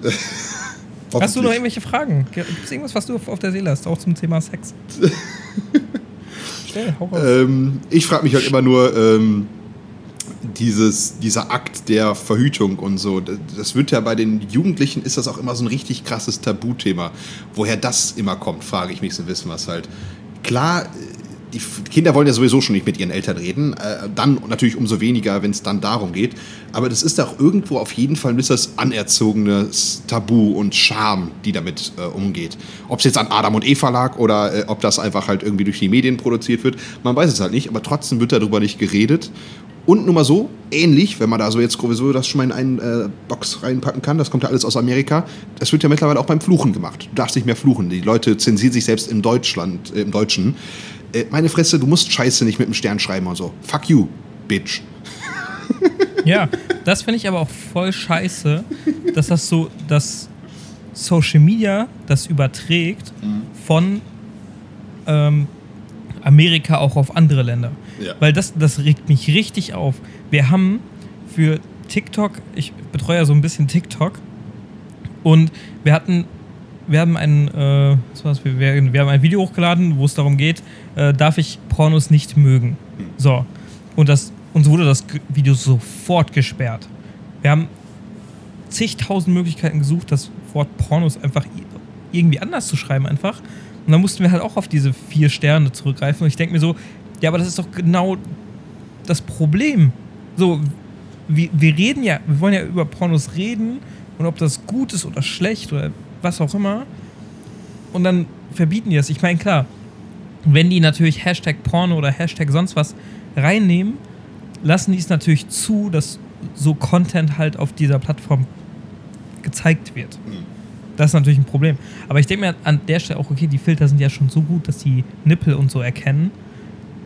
Hast du noch irgendwelche Fragen? Gibt es irgendwas, was du auf der Seele hast, auch zum Thema Sex? Stell, hau raus. Ähm, ich frage mich halt immer nur, ähm, dieses, dieser Akt der Verhütung und so, das wird ja bei den Jugendlichen, ist das auch immer so ein richtig krasses Tabuthema. Woher das immer kommt, frage ich mich so wissen was halt. Klar, die Kinder wollen ja sowieso schon nicht mit ihren Eltern reden. Äh, dann natürlich umso weniger, wenn es dann darum geht. Aber das ist auch irgendwo auf jeden Fall ein bisschen das anerzogenes Tabu und Scham, die damit äh, umgeht. Ob es jetzt an Adam und Eva lag oder äh, ob das einfach halt irgendwie durch die Medien produziert wird, man weiß es halt nicht. Aber trotzdem wird darüber nicht geredet. Und nur mal so, ähnlich, wenn man da so jetzt sowieso das schon mal in einen äh, Box reinpacken kann, das kommt ja alles aus Amerika, das wird ja mittlerweile auch beim Fluchen gemacht. Du darfst nicht mehr fluchen. Die Leute zensieren sich selbst im Deutschland, äh, im Deutschen äh, meine Fresse, du musst Scheiße nicht mit dem Stern schreiben und so. Fuck you, Bitch. Ja, das finde ich aber auch voll scheiße, dass das so, dass Social Media das überträgt mhm. von ähm, Amerika auch auf andere Länder. Ja. Weil das, das regt mich richtig auf. Wir haben für TikTok, ich betreue ja so ein bisschen TikTok, und wir hatten wir haben ein, äh, was wir, wir, haben ein Video hochgeladen, wo es darum geht, äh, darf ich Pornos nicht mögen? So. Und das, uns wurde das Video sofort gesperrt. Wir haben zigtausend Möglichkeiten gesucht, das Wort Pornos einfach irgendwie anders zu schreiben einfach. Und dann mussten wir halt auch auf diese vier Sterne zurückgreifen. Und ich denke mir so, ja, aber das ist doch genau das Problem. So, wir, wir reden ja, wir wollen ja über Pornos reden und ob das gut ist oder schlecht oder was auch immer. Und dann verbieten die das. Ich meine, klar, wenn die natürlich Hashtag Porno oder Hashtag sonst was reinnehmen, lassen die es natürlich zu, dass so Content halt auf dieser Plattform gezeigt wird. Mhm. Das ist natürlich ein Problem. Aber ich denke mir an der Stelle auch, okay, die Filter sind ja schon so gut, dass die Nippel und so erkennen.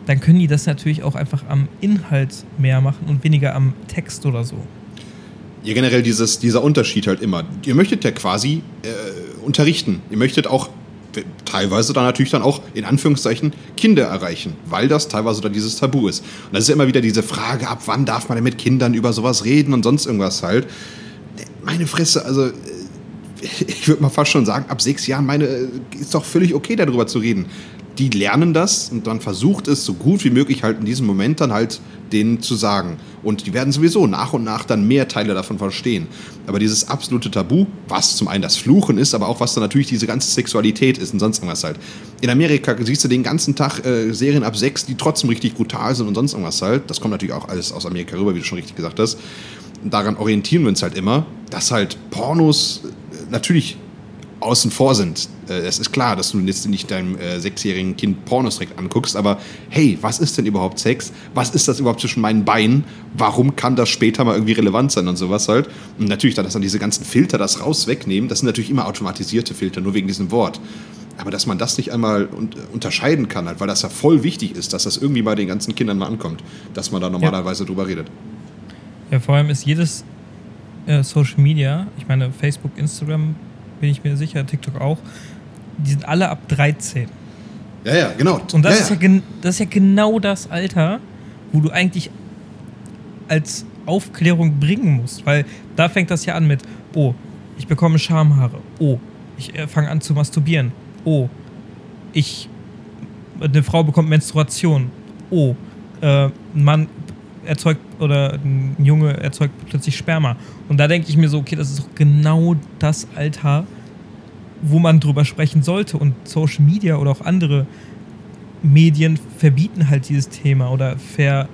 Dann können die das natürlich auch einfach am Inhalt mehr machen und weniger am Text oder so. Ja, generell dieses, dieser Unterschied halt immer. Ihr möchtet ja quasi äh, unterrichten. Ihr möchtet auch teilweise dann natürlich dann auch in Anführungszeichen Kinder erreichen, weil das teilweise dann dieses Tabu ist. Und das ist ja immer wieder diese Frage, ab wann darf man denn mit Kindern über sowas reden und sonst irgendwas halt. Meine Fresse, also ich würde mal fast schon sagen, ab sechs Jahren meine, ist doch völlig okay, darüber zu reden. die lernen das und dann versucht es so gut wie möglich halt in diesem Moment dann halt denen zu sagen. Und die werden sowieso nach und nach dann mehr Teile davon verstehen. Aber dieses absolute Tabu, was zum einen das Fluchen ist, aber auch was dann natürlich diese ganze Sexualität ist und sonst irgendwas halt. In Amerika siehst du den ganzen Tag äh, Serien ab sechs, die trotzdem richtig brutal sind und sonst irgendwas halt. Das kommt natürlich auch alles aus Amerika rüber, wie du schon richtig gesagt hast. daran orientieren wir uns halt immer, dass halt Pornos äh, natürlich außen vor sind. Äh, es ist klar, dass du jetzt nicht deinem äh, sechsjährigen Kind Pornos direkt anguckst, aber hey, was ist denn überhaupt Sex? Was ist das überhaupt zwischen meinen Beinen? Warum kann das später mal irgendwie relevant sein und sowas halt? Und natürlich, dass dann diese ganzen Filter das raus wegnehmen, das sind natürlich immer automatisierte Filter, nur wegen diesem Wort. Aber dass man das nicht einmal un unterscheiden kann, halt, weil das ja voll wichtig ist, dass das irgendwie bei den ganzen Kindern mal ankommt, dass man da normalerweise ja. drüber redet. Ja, vor allem ist jedes äh, Social Media, ich meine Facebook, Instagram, bin ich mir sicher, TikTok auch, die sind alle ab 13. Ja, ja, genau. Und das, ja, ist, ja. das ist ja genau das Alter, wo du eigentlich als Aufklärung bringen musst. Weil da fängt das ja an mit, oh, ich bekomme Schamhaare. Oh, ich äh, fange an zu masturbieren. Oh, ich, eine Frau bekommt Menstruation. Oh, äh, ein Mann erzeugt oder ein Junge erzeugt plötzlich Sperma. Und da denke ich mir so, okay, das ist doch genau das Alter, wo man drüber sprechen sollte. Und Social Media oder auch andere Medien verbieten halt dieses Thema oder ver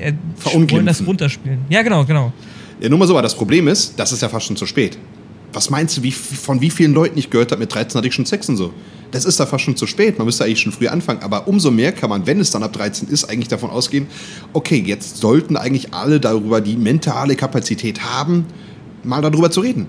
äh, wollen das runterspielen. Ja, genau, genau. Ja, nur mal so, aber das Problem ist, das ist ja fast schon zu spät. Was meinst du, wie, von wie vielen Leuten ich gehört habe, mit 13 hatte ich schon Sex und so? Das ist da fast schon zu spät. Man müsste eigentlich schon früh anfangen. Aber umso mehr kann man, wenn es dann ab 13 ist, eigentlich davon ausgehen, okay, jetzt sollten eigentlich alle darüber die mentale Kapazität haben, mal darüber zu reden.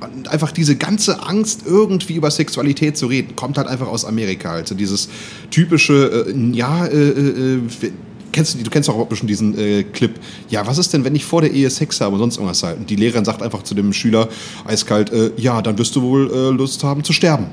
Und einfach diese ganze Angst, irgendwie über Sexualität zu reden, kommt halt einfach aus Amerika. Also dieses typische, äh, ja, äh, äh, äh kennst du, du kennst auch bestimmt diesen äh, Clip. Ja, was ist denn, wenn ich vor der Ehe Sex habe und sonst irgendwas halt? Und die Lehrerin sagt einfach zu dem Schüler eiskalt, äh, ja, dann wirst du wohl äh, Lust haben zu sterben.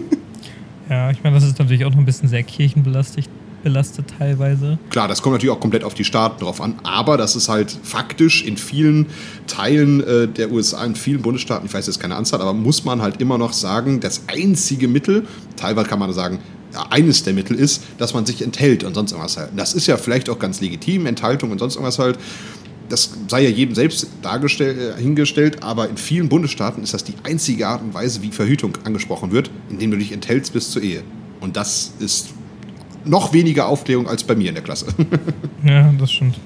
ja, ich meine, das ist natürlich auch noch ein bisschen sehr kirchenbelastet belastet teilweise. Klar, das kommt natürlich auch komplett auf die Staaten drauf an, aber das ist halt faktisch in vielen Teilen äh, der USA, in vielen Bundesstaaten, ich weiß jetzt keine Anzahl, aber muss man halt immer noch sagen, das einzige Mittel, teilweise kann man sagen, eines der Mittel ist, dass man sich enthält und sonst irgendwas halt. Das ist ja vielleicht auch ganz legitim, Enthaltung und sonst irgendwas halt. Das sei ja jedem selbst dargestellt, äh, hingestellt, aber in vielen Bundesstaaten ist das die einzige Art und Weise, wie Verhütung angesprochen wird, indem du dich enthältst bis zur Ehe. Und das ist noch weniger Aufklärung als bei mir in der Klasse. ja, das stimmt.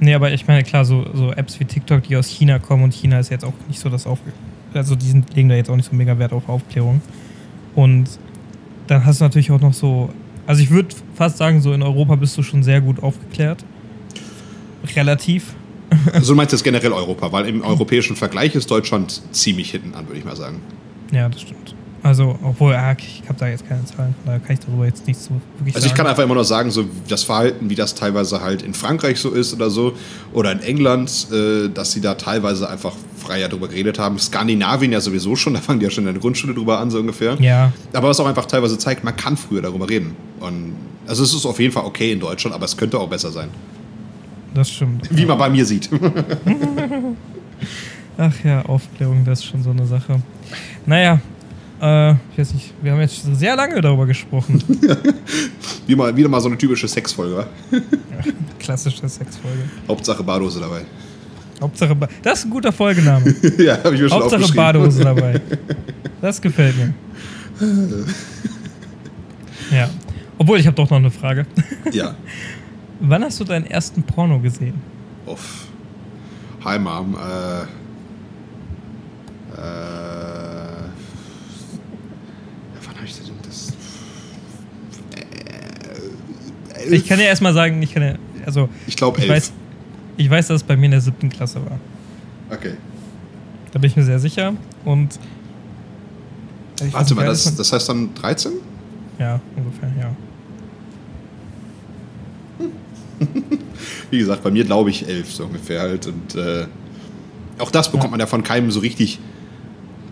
Nee, aber ich meine, klar, so, so Apps wie TikTok, die aus China kommen und China ist jetzt auch nicht so das Aufklärung. Also die legen da jetzt auch nicht so mega Wert auf Aufklärung. Und dann hast du natürlich auch noch so, also ich würde fast sagen, so in Europa bist du schon sehr gut aufgeklärt. Relativ. Also du meinst jetzt generell Europa, weil im europäischen Vergleich ist Deutschland ziemlich hinten an, würde ich mal sagen. Ja, das stimmt. Also, obwohl, ja, ich habe da jetzt keine Zahlen, da kann ich darüber jetzt nichts so wirklich Also ich kann einfach immer nur sagen, so das Verhalten, wie das teilweise halt in Frankreich so ist oder so, oder in England, äh, dass sie da teilweise einfach freier drüber geredet haben. Skandinavien ja sowieso schon, da fangen die ja schon in der Grundschule drüber an, so ungefähr. Ja. Aber was auch einfach teilweise zeigt, man kann früher darüber reden. Und also es ist auf jeden Fall okay in Deutschland, aber es könnte auch besser sein. Das stimmt. Wie man bei mir sieht. Ach ja, Aufklärung, das ist schon so eine Sache. Naja, äh, ich weiß nicht, wir haben jetzt sehr lange darüber gesprochen. Wie mal, wieder mal so eine typische Sexfolge, wa? klassische Sexfolge. Hauptsache Badehose dabei. Hauptsache ba Das ist ein guter Folgename. ja, habe ich mir schon Hauptsache Badehose dabei. Das gefällt mir. ja. Obwohl, ich habe doch noch eine Frage. ja. Wann hast du deinen ersten Porno gesehen? Uff. Hi Mom. Äh, äh, Ich kann ja erstmal sagen, ich kann ja, also. Ich glaube, ich weiß, ich weiß, dass es bei mir in der siebten Klasse war. Okay. Da bin ich mir sehr sicher. Und. Warte mal, das, das heißt dann 13? Ja, ungefähr, ja. Wie gesagt, bei mir glaube ich elf so ungefähr halt. Und äh, auch das bekommt ja. man ja von keinem so richtig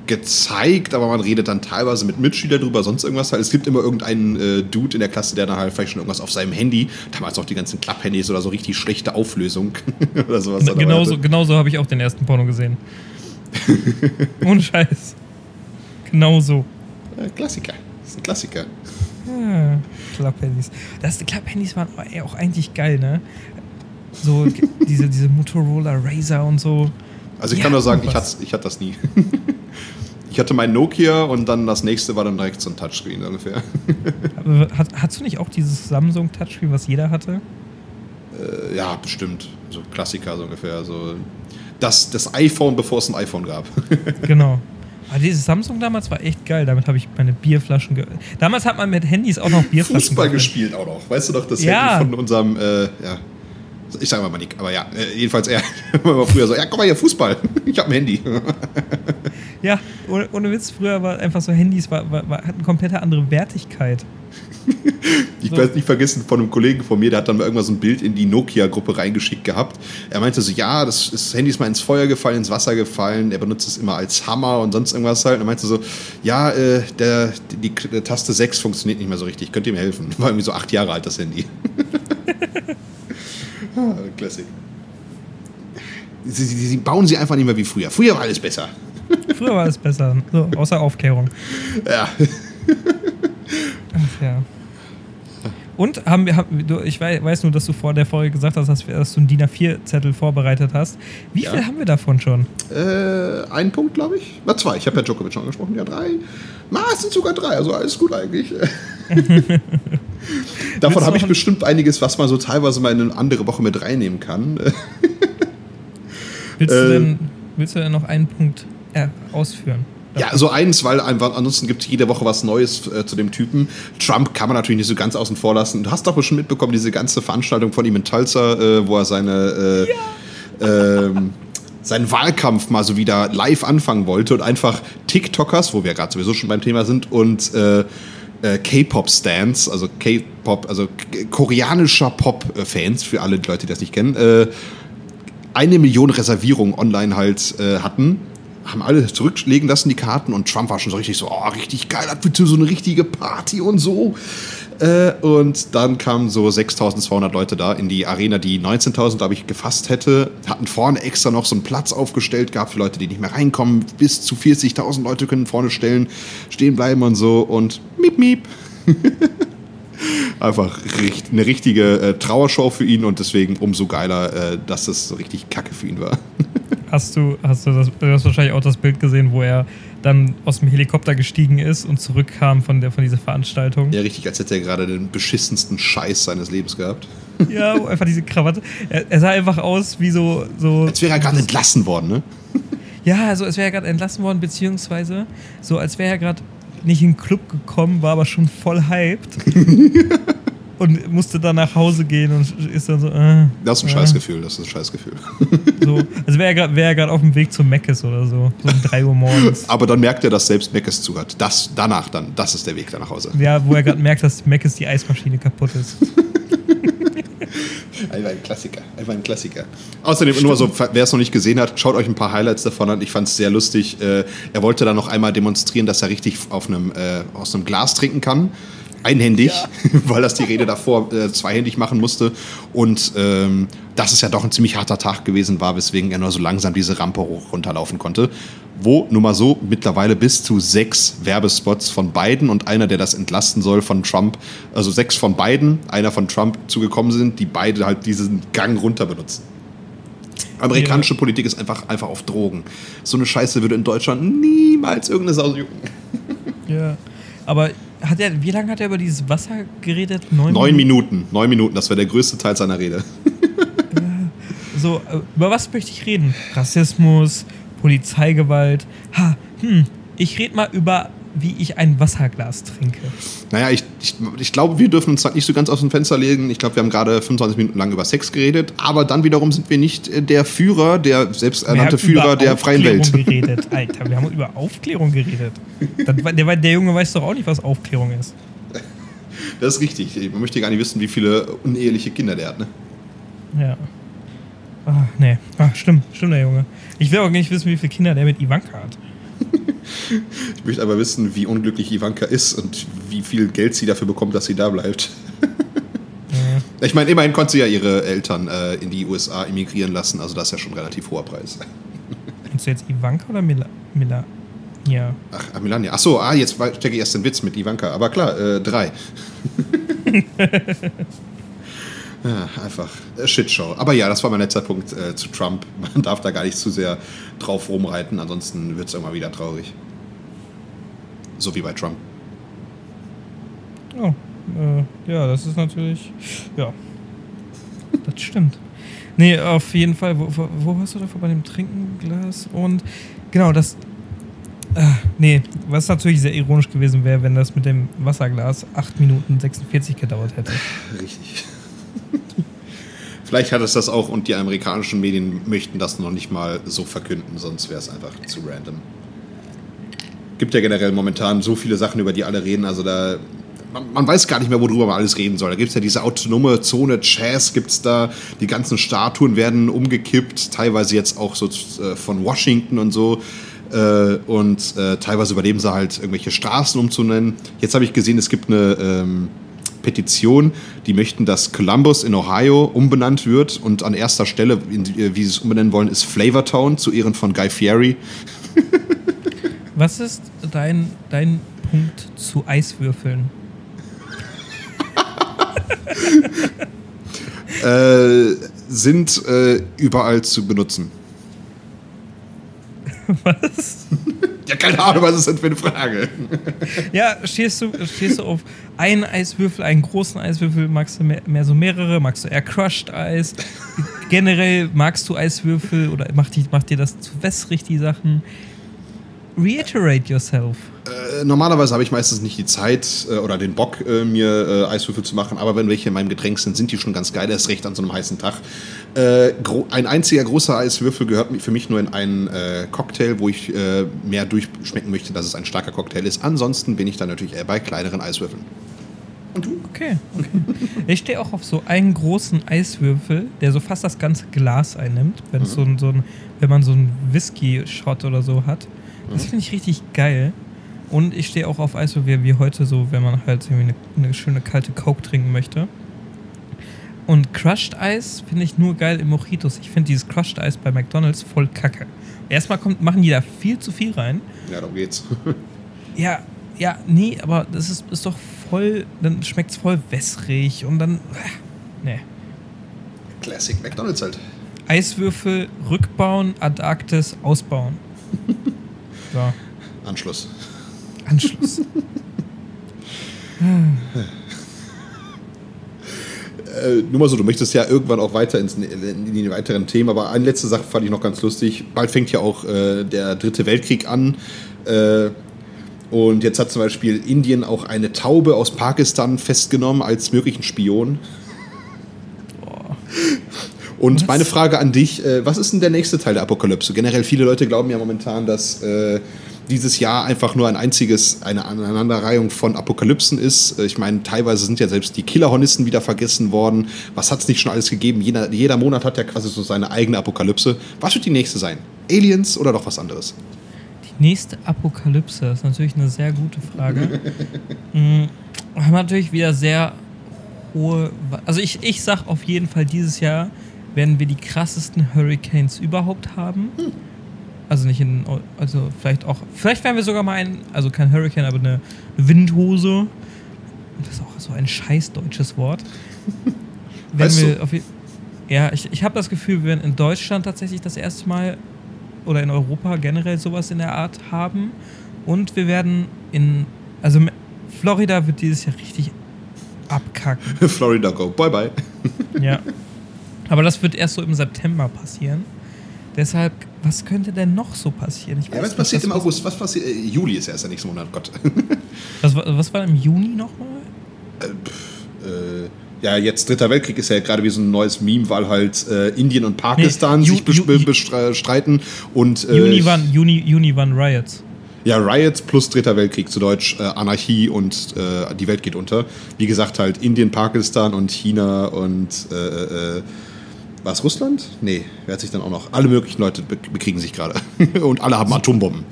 gezeigt, aber man redet dann teilweise mit Mitschülern drüber, sonst irgendwas. Es gibt immer irgendeinen äh, Dude in der Klasse, der dann halt vielleicht schon irgendwas auf seinem Handy, damals auch die ganzen Klapphandys oder so richtig schlechte Auflösung oder sowas. Genauso, genauso habe ich auch den ersten Porno gesehen. Ohne Scheiß. Genauso. Klassiker. Das ist ein Klassiker. Ja, Club-Handys. Das Club-Handys waren auch eigentlich geil, ne? So diese, diese Motorola Razer und so. Also ich ja, kann nur sagen, ich hatte, ich hatte das nie. Ich hatte mein Nokia und dann das nächste war dann direkt so ein Touchscreen ungefähr. Hat, hast du nicht auch dieses Samsung Touchscreen, was jeder hatte? Äh, ja, bestimmt. So Klassiker so ungefähr. So das, das iPhone, bevor es ein iPhone gab. genau. Aber dieses Samsung damals war echt geil. Damit habe ich meine Bierflaschen. Ge damals hat man mit Handys auch noch Bierflaschen. Fußball gespielt auch noch. Weißt du doch, das ja. Handy von unserem. Äh, ja. Ich sage mal Nick, aber ja, äh, jedenfalls er war früher so, ja, komm mal hier, Fußball, ich habe ein Handy. Ja, ohne, ohne, Witz, früher war einfach so Handys, war, war, war, hatten komplett andere Wertigkeit. ich so. werde nicht vergessen von einem Kollegen von mir, der hat dann mal irgendwann so ein Bild in die Nokia-Gruppe reingeschickt gehabt. Er meinte so, ja, das, das Handy ist mal ins Feuer gefallen, ins Wasser gefallen, er benutzt es immer als Hammer und sonst irgendwas halt. Und er meinte so, ja, äh, der, die, die, Taste 6 funktioniert nicht mehr so richtig, könnt ihr mir helfen? War irgendwie so acht Jahre alt, das Handy. Ah, Classic. Sie, sie, sie, bauen sie einfach nicht mehr wie früher. Früher war alles besser. Früher war alles besser, so, außer Aufklärung. Ja. Ach ja. Und haben wir, haben, du, ich weiß nur, dass du vor der Folge gesagt hast, dass, dass du einen DIN A4-Zettel vorbereitet hast. Wie ja. viel haben wir davon schon? Äh, ein Punkt, glaube ich. Na, zwei. Ich habe ja Djokovic schon angesprochen. Ja, drei. Na, es sind sogar drei. Also alles gut eigentlich. Davon habe ich bestimmt einiges, was man so teilweise mal in eine andere Woche mit reinnehmen kann. willst, du denn, willst du denn noch einen Punkt äh, ausführen? Ja, so eins, weil einfach, ansonsten gibt es jede Woche was Neues äh, zu dem Typen. Trump kann man natürlich nicht so ganz außen vor lassen. Du hast doch schon mitbekommen, diese ganze Veranstaltung von ihm in Tulsa, äh, wo er seine äh, ja. ähm, seinen Wahlkampf mal so wieder live anfangen wollte und einfach TikTokers, wo wir gerade sowieso schon beim Thema sind, und äh, äh, K-Pop-Stands, also K-Pop, also koreanischer Pop-Fans, für alle Leute, die das nicht kennen, eine Million Reservierungen online halt äh, hatten. Haben alle zurücklegen lassen, die Karten, und Trump war schon so richtig so, oh, richtig geil, das wird so eine richtige Party und so. Äh, und dann kamen so 6200 Leute da in die Arena, die 19.000, glaube ich, gefasst hätte. Hatten vorne extra noch so einen Platz aufgestellt gehabt für Leute, die nicht mehr reinkommen. Bis zu 40.000 Leute können vorne stellen, stehen bleiben und so. Und miep, miep. Einfach eine richtige äh, Trauershow für ihn und deswegen umso geiler, äh, dass das so richtig kacke für ihn war. Hast du, hast du, das, du hast wahrscheinlich auch das Bild gesehen, wo er dann aus dem Helikopter gestiegen ist und zurückkam von, der, von dieser Veranstaltung. Ja, richtig, als hätte er gerade den beschissensten Scheiß seines Lebens gehabt. Ja, einfach diese Krawatte. Er, er sah einfach aus wie so. so als wäre er gerade entlassen worden, ne? Ja, also als wäre er gerade entlassen worden, beziehungsweise so als wäre er gerade nicht in den Club gekommen, war aber schon voll hyped. und musste dann nach Hause gehen und ist dann so. Äh, das ist ein äh. Scheißgefühl, das ist ein Scheißgefühl. So, also wäre er wär gerade auf dem Weg zum Meckes oder so, so um 3 Uhr morgens. Aber dann merkt er, dass selbst Meckes zuhört. Das, danach dann, das ist der Weg da nach Hause. Ja, wo er gerade merkt, dass Meckes die Eismaschine kaputt ist. Einfach ein Klassiker. Einfach ein Klassiker. Außerdem, Stimmt. nur so, wer es noch nicht gesehen hat, schaut euch ein paar Highlights davon an. Ich fand es sehr lustig. Äh, er wollte dann noch einmal demonstrieren, dass er richtig auf einem, äh, aus einem Glas trinken kann einhändig, ja. weil das die Rede davor äh, zweihändig machen musste. Und ähm, das ist ja doch ein ziemlich harter Tag gewesen war, weswegen er nur so langsam diese Rampe hoch runterlaufen konnte. Wo nun mal so mittlerweile bis zu sechs Werbespots von beiden und einer, der das entlasten soll von Trump, also sechs von beiden, einer von Trump zugekommen sind, die beide halt diesen Gang runter benutzen. Amerikanische ja. Politik ist einfach, einfach auf Drogen. So eine Scheiße würde in Deutschland niemals irgendeine Sau jucken. Ja, aber hat er, wie lange hat er über dieses Wasser geredet? Neun, Neun Minuten. Minuten. Neun Minuten, das war der größte Teil seiner Rede. so, äh, über was möchte ich reden? Rassismus, Polizeigewalt. Ha, hm, ich rede mal über wie ich ein Wasserglas trinke. Naja, ich, ich, ich glaube, wir dürfen uns halt nicht so ganz aus dem Fenster legen. Ich glaube, wir haben gerade 25 Minuten lang über Sex geredet, aber dann wiederum sind wir nicht äh, der Führer, der selbsternannte Führer der freien Welt. geredet, Alter. Wir haben über Aufklärung geredet. Der, der Junge weiß doch auch nicht, was Aufklärung ist. Das ist richtig. Man möchte gar nicht wissen, wie viele uneheliche Kinder der hat, ne? Ja. Ach, nee. Ach, stimmt, stimmt, der Junge. Ich will auch nicht wissen, wie viele Kinder der mit Ivanka hat. Ich möchte aber wissen, wie unglücklich Ivanka ist und wie viel Geld sie dafür bekommt, dass sie da bleibt. ja. Ich meine, immerhin konnte sie ja ihre Eltern äh, in die USA emigrieren lassen, also das ist ja schon ein relativ hoher Preis. Du jetzt Ivanka oder Mila? Mila? Ja. Ach, Melania. Ach so, ah, jetzt stecke ich erst den Witz mit Ivanka. Aber klar, äh, drei. ja, einfach Shitshow. Aber ja, das war mein letzter Punkt äh, zu Trump. Man darf da gar nicht zu sehr drauf rumreiten, ansonsten wird es immer wieder traurig. So wie bei Trump. Oh, äh, ja, das ist natürlich. Ja. Das stimmt. Nee, auf jeden Fall. Wo, wo, wo warst du davor bei dem Trinkenglas? Und genau, das. Äh, nee, was natürlich sehr ironisch gewesen wäre, wenn das mit dem Wasserglas 8 Minuten 46 gedauert hätte. Richtig. Vielleicht hat es das auch und die amerikanischen Medien möchten das noch nicht mal so verkünden, sonst wäre es einfach zu random. Gibt ja generell momentan so viele Sachen, über die alle reden, also da man, man, weiß gar nicht mehr, worüber man alles reden soll. Da gibt es ja diese autonome Zone Chess, gibt es da, die ganzen Statuen werden umgekippt, teilweise jetzt auch so äh, von Washington und so. Äh, und äh, teilweise überleben sie halt irgendwelche Straßen umzunennen. Jetzt habe ich gesehen, es gibt eine ähm, Petition, die möchten, dass Columbus in Ohio umbenannt wird und an erster Stelle, äh, wie sie es umbenennen wollen, ist Flavortown zu Ehren von Guy Fieri. Was ist dein, dein Punkt zu Eiswürfeln? äh, sind äh, überall zu benutzen. Was? Ja, keine Ahnung, was ist denn für eine Frage? ja, stehst du, stehst du auf einen Eiswürfel, einen großen Eiswürfel, magst du mehr, mehr so mehrere, magst du eher Crushed Eis? Generell magst du Eiswürfel oder macht, die, macht dir das zu wässrig, die Sachen? Reiterate yourself. Äh, normalerweise habe ich meistens nicht die Zeit äh, oder den Bock, äh, mir äh, Eiswürfel zu machen, aber wenn welche in meinem Getränk sind, sind die schon ganz geil, erst recht an so einem heißen Tag. Äh, ein einziger großer Eiswürfel gehört für mich nur in einen äh, Cocktail, wo ich mehr durchschmecken möchte, dass es ein starker Cocktail ist. Ansonsten bin ich dann natürlich eher bei kleineren Eiswürfeln. Und du? Okay, okay. ich stehe auch auf so einen großen Eiswürfel, der so fast das ganze Glas einnimmt, wenn, mhm. so ein, so ein, wenn man so einen Whisky-Shot oder so hat. Das finde ich richtig geil. Und ich stehe auch auf Eis, so wie, heute, so wenn man halt eine, eine schöne kalte Coke trinken möchte. Und Crushed Eis finde ich nur geil im Mojitos. Ich finde dieses Crushed Eis bei McDonalds voll kacke. Erstmal kommt, machen die da viel zu viel rein. Ja, darum geht's. ja, ja, nee, aber das ist, ist doch voll, dann schmeckt es voll wässrig und dann. Äh, nee. Classic McDonalds halt. Eiswürfel rückbauen, Antarktis ausbauen. So. Anschluss. Anschluss. äh, nur mal so, du möchtest ja irgendwann auch weiter ins, in die weiteren Themen, aber eine letzte Sache fand ich noch ganz lustig. Bald fängt ja auch äh, der dritte Weltkrieg an. Äh, und jetzt hat zum Beispiel Indien auch eine Taube aus Pakistan festgenommen als möglichen Spion. Und was? meine Frage an dich, äh, was ist denn der nächste Teil der Apokalypse? Generell viele Leute glauben ja momentan, dass äh, dieses Jahr einfach nur ein einziges, eine Aneinanderreihung von Apokalypsen ist. Äh, ich meine, teilweise sind ja selbst die Killerhornisten wieder vergessen worden. Was hat es nicht schon alles gegeben? Jeder, jeder Monat hat ja quasi so seine eigene Apokalypse. Was wird die nächste sein? Aliens oder doch was anderes? Die nächste Apokalypse ist natürlich eine sehr gute Frage. mhm. Haben natürlich wieder sehr hohe. Also ich, ich sag auf jeden Fall dieses Jahr werden wir die krassesten Hurricanes überhaupt haben. Hm. Also nicht in, also vielleicht auch, vielleicht werden wir sogar mal ein, also kein Hurricane, aber eine Windhose. Das ist auch so ein scheiß deutsches Wort. Wenn wir auf, ja, ich, ich habe das Gefühl, wir werden in Deutschland tatsächlich das erste Mal oder in Europa generell sowas in der Art haben. Und wir werden in, also Florida wird dieses Jahr richtig abkacken. Florida go, bye bye. ja. Aber das wird erst so im September passieren. Deshalb, was könnte denn noch so passieren? Ja, was passiert im August? Was passiert? Äh, Juli ist erst der nächste Monat, Gott. was, was war im Juni nochmal? Äh, äh, ja, jetzt Dritter Weltkrieg ist ja gerade wie so ein neues Meme, weil halt äh, Indien und Pakistan nee, sich bestreiten und. Äh, Juni, waren, Juni, Juni waren Riots. Ja, Riots plus Dritter Weltkrieg, zu Deutsch äh, Anarchie und äh, die Welt geht unter. Wie gesagt, halt Indien, Pakistan und China und äh, äh war es Russland? Nee, wer hat sich dann auch noch? Alle möglichen Leute bekriegen sich gerade. Und alle haben Atombomben.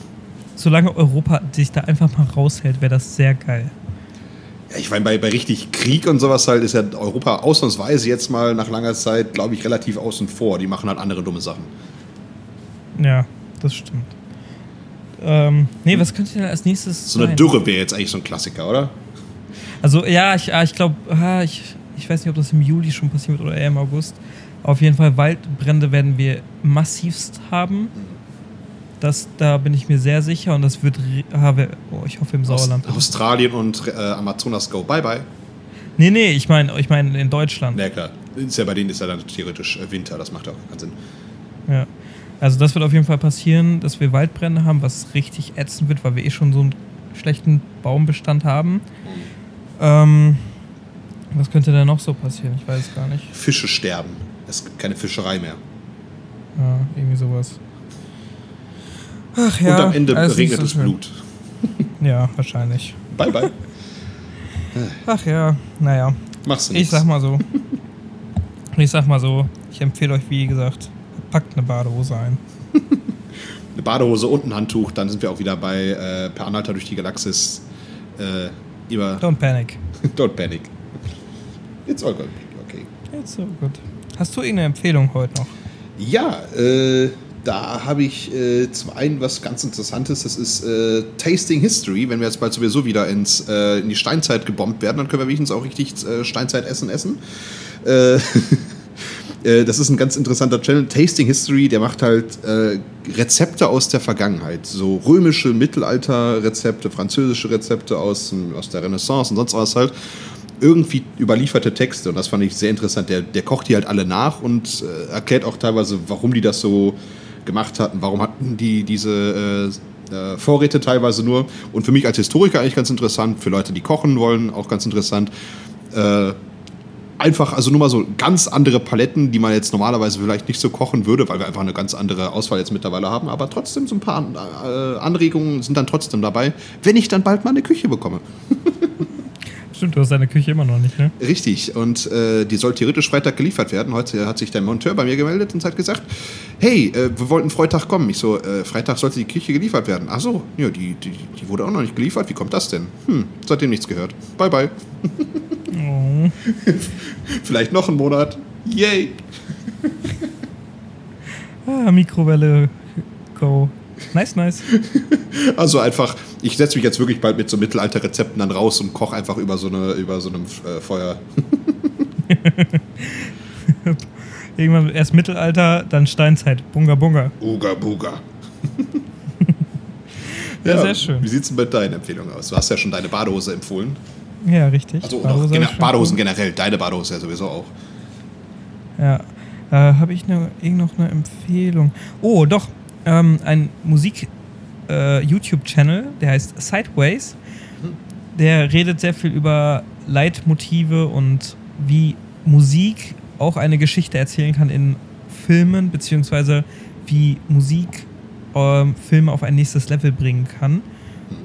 Solange Europa sich da einfach mal raushält, wäre das sehr geil. Ja, ich meine, bei, bei richtig Krieg und sowas halt ist ja Europa ausnahmsweise jetzt mal nach langer Zeit, glaube ich, relativ außen vor. Die machen halt andere dumme Sachen. Ja, das stimmt. Ähm, nee, was könnte denn als nächstes So eine sein? Dürre wäre jetzt eigentlich so ein Klassiker, oder? Also ja, ich, ah, ich glaube, ich, ich weiß nicht, ob das im Juli schon passiert wird oder eher im August. Auf jeden Fall Waldbrände werden wir massivst haben. Das, da bin ich mir sehr sicher und das wird, ah, oh, ich hoffe im Sauerland. Aus, Australien und äh, Amazonas go. Bye bye. Nee, nee, ich meine ich mein in Deutschland. Na klar. Ist ja bei denen ist ja dann theoretisch äh, Winter, das macht ja auch keinen Sinn. Ja. Also das wird auf jeden Fall passieren, dass wir Waldbrände haben, was richtig ätzend wird, weil wir eh schon so einen schlechten Baumbestand haben. Ähm, was könnte da noch so passieren? Ich weiß es gar nicht. Fische sterben. Es gibt keine Fischerei mehr. Ja, irgendwie sowas. Ach ja. und am Ende nicht regnet so es schön. Blut. Ja, wahrscheinlich. Bye bye. Ach ja, naja. Machst du Ich sag mal so. Ich sag mal so. Ich empfehle euch, wie gesagt, packt eine Badehose ein. Eine Badehose und ein Handtuch, dann sind wir auch wieder bei äh, Per Anhalter durch die Galaxis. Äh, über Don't panic. Don't Panic. It's all good. Okay. Jetzt so gut. Hast du irgendeine Empfehlung heute noch? Ja, äh, da habe ich äh, zum einen was ganz Interessantes, das ist äh, Tasting History. Wenn wir jetzt bald sowieso wieder ins, äh, in die Steinzeit gebombt werden, dann können wir wenigstens auch richtig äh, Steinzeitessen essen. Äh, äh, das ist ein ganz interessanter Channel. Tasting History, der macht halt Rezepte aus der Vergangenheit. So römische Mittelalter-Rezepte, französische Rezepte aus, aus der Renaissance und sonst was halt irgendwie überlieferte Texte und das fand ich sehr interessant. Der, der kocht die halt alle nach und äh, erklärt auch teilweise, warum die das so gemacht hatten, warum hatten die diese äh, äh, Vorräte teilweise nur. Und für mich als Historiker eigentlich ganz interessant, für Leute, die kochen wollen, auch ganz interessant. Äh, einfach, also nur mal so ganz andere Paletten, die man jetzt normalerweise vielleicht nicht so kochen würde, weil wir einfach eine ganz andere Auswahl jetzt mittlerweile haben. Aber trotzdem so ein paar äh, Anregungen sind dann trotzdem dabei, wenn ich dann bald mal eine Küche bekomme. Stimmt, du hast deine Küche immer noch nicht, ne? Richtig, und äh, die soll theoretisch Freitag geliefert werden. Heute hat sich der Monteur bei mir gemeldet und hat gesagt, hey, äh, wir wollten Freitag kommen. Ich so, äh, Freitag sollte die Küche geliefert werden. Ach so, ja, die, die, die wurde auch noch nicht geliefert. Wie kommt das denn? Hm, seitdem nichts gehört. Bye, bye. Oh. Vielleicht noch einen Monat. Yay. Ah, Mikrowelle, go. Nice, nice. Also einfach, ich setze mich jetzt wirklich bald mit so Mittelalter-Rezepten dann raus und koche einfach über so, eine, über so einem äh, Feuer. Irgendwann erst Mittelalter, dann Steinzeit. Bunga Bunga. Uga Buga. Ja, sehr schön. Wie sieht es denn mit deinen Empfehlungen aus? Du hast ja schon deine Badehose empfohlen. Ja, richtig. Also Badehose schon Badehosen generell. Deine Badehose ja sowieso auch. Ja. Äh, Habe ich ne, irgend noch eine Empfehlung? Oh, doch. Ähm, ein Musik-YouTube-Channel, der heißt Sideways. Der redet sehr viel über Leitmotive und wie Musik auch eine Geschichte erzählen kann in Filmen, beziehungsweise wie Musik ähm, Filme auf ein nächstes Level bringen kann.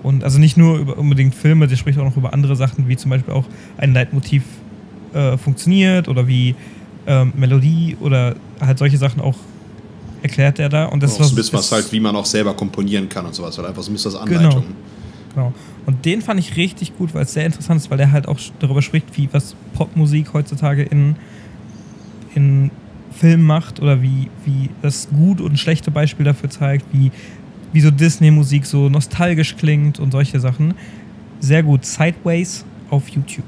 Und also nicht nur über unbedingt Filme, der spricht auch noch über andere Sachen, wie zum Beispiel auch ein Leitmotiv äh, funktioniert oder wie ähm, Melodie oder halt solche Sachen auch erklärt er da. Und das so ein was- bisschen was ist- halt, wie man auch selber komponieren kann und sowas. Halt einfach so ein bisschen das Anleitung. Genau. Und den fand ich richtig gut, weil es sehr interessant ist, weil der halt auch darüber spricht, wie was Popmusik heutzutage in, in Filmen macht oder wie, wie das gut und schlechte Beispiel dafür zeigt, wie, wie so Disney-Musik so nostalgisch klingt und solche Sachen. Sehr gut. Sideways auf YouTube.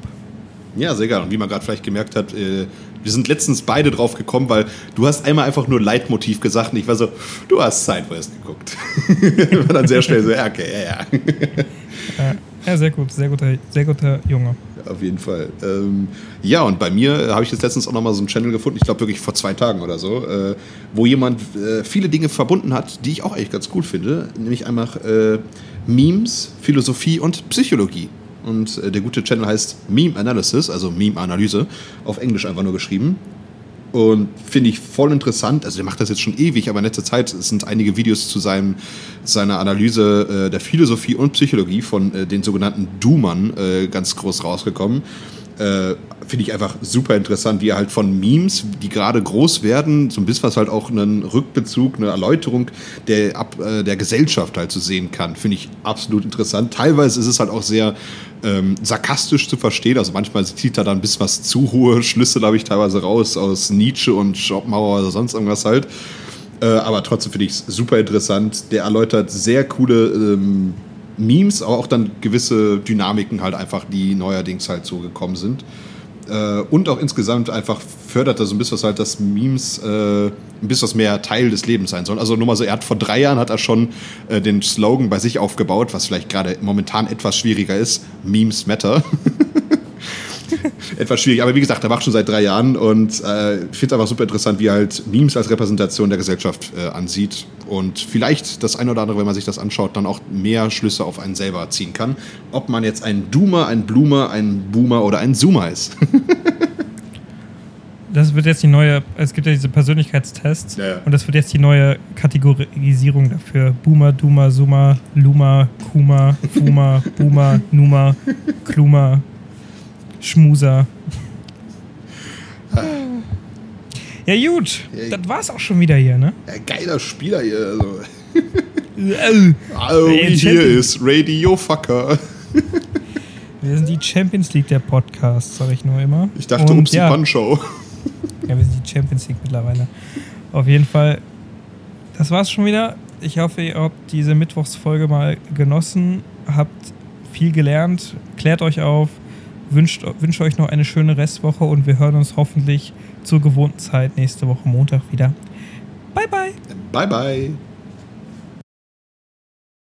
Ja, sehr geil. Und wie man gerade vielleicht gemerkt hat, äh, wir sind letztens beide drauf gekommen, weil du hast einmal einfach nur Leitmotiv gesagt und ich war so, du hast Sideways geguckt. war dann sehr schnell so, ja, okay, ja, ja. Äh, ja, sehr gut. Sehr guter, sehr guter Junge. Auf jeden Fall. Ähm, ja, und bei mir habe ich jetzt letztens auch nochmal so einen Channel gefunden, ich glaube wirklich vor zwei Tagen oder so, äh, wo jemand äh, viele Dinge verbunden hat, die ich auch eigentlich ganz cool finde. Nämlich einmal äh, Memes, Philosophie und Psychologie. Und äh, der gute Channel heißt Meme Analysis, also Meme-Analyse, auf Englisch einfach nur geschrieben. Und finde ich voll interessant. Also der macht das jetzt schon ewig, aber in letzter Zeit sind einige Videos zu seinem, seiner Analyse äh, der Philosophie und Psychologie von äh, den sogenannten Doomern äh, ganz groß rausgekommen. Äh, finde ich einfach super interessant, wie er halt von Memes, die gerade groß werden, so ein bisschen was halt auch einen Rückbezug, eine Erläuterung der, ab, äh, der Gesellschaft halt zu sehen kann. Finde ich absolut interessant. Teilweise ist es halt auch sehr ähm, sarkastisch zu verstehen. Also manchmal zieht er da ein bisschen was zu hohe Schlüsse, glaube ich, teilweise raus aus Nietzsche und Schopenhauer oder sonst irgendwas halt. Äh, aber trotzdem finde ich es super interessant. Der erläutert sehr coole ähm, Memes, aber auch dann gewisse Dynamiken halt einfach, die neuerdings halt so gekommen sind. Äh, und auch insgesamt einfach fördert er so ein bisschen was halt, dass Memes äh, ein bisschen was mehr Teil des Lebens sein sollen. Also nur mal so, er hat vor drei Jahren hat er schon äh, den Slogan bei sich aufgebaut, was vielleicht gerade momentan etwas schwieriger ist. Memes matter. etwas schwierig. Aber wie gesagt, er macht schon seit drei Jahren und äh, finde es einfach super interessant, wie er halt Memes als Repräsentation der Gesellschaft äh, ansieht. Und vielleicht das eine oder andere, wenn man sich das anschaut, dann auch mehr Schlüsse auf einen selber ziehen kann. Ob man jetzt ein Doomer, ein Bloomer, ein Boomer oder ein Zoomer ist. das wird jetzt die neue, es gibt ja diese Persönlichkeitstests ja, ja. und das wird jetzt die neue Kategorisierung dafür. Boomer, Doomer, Zoomer, Luma, Kuma, Fuma, Boomer, Numa, Kluma, Schmuser. Ja, gut. Ja, das war's auch schon wieder hier, ne? Ja, geiler Spieler hier. Also. also wie hier ist Radio Fucker. Wir sind die Champions League der Podcasts, sag ich nur immer. Ich dachte, Und, ups, die. Punch-Show. Ja, wir sind die Champions League mittlerweile. Auf jeden Fall, das war's schon wieder. Ich hoffe, ihr habt diese Mittwochsfolge mal genossen, habt viel gelernt, klärt euch auf, wünscht, wünsche euch noch eine schöne Restwoche und wir hören uns hoffentlich zur gewohnten Zeit nächste Woche Montag wieder. Bye, bye. Bye, bye.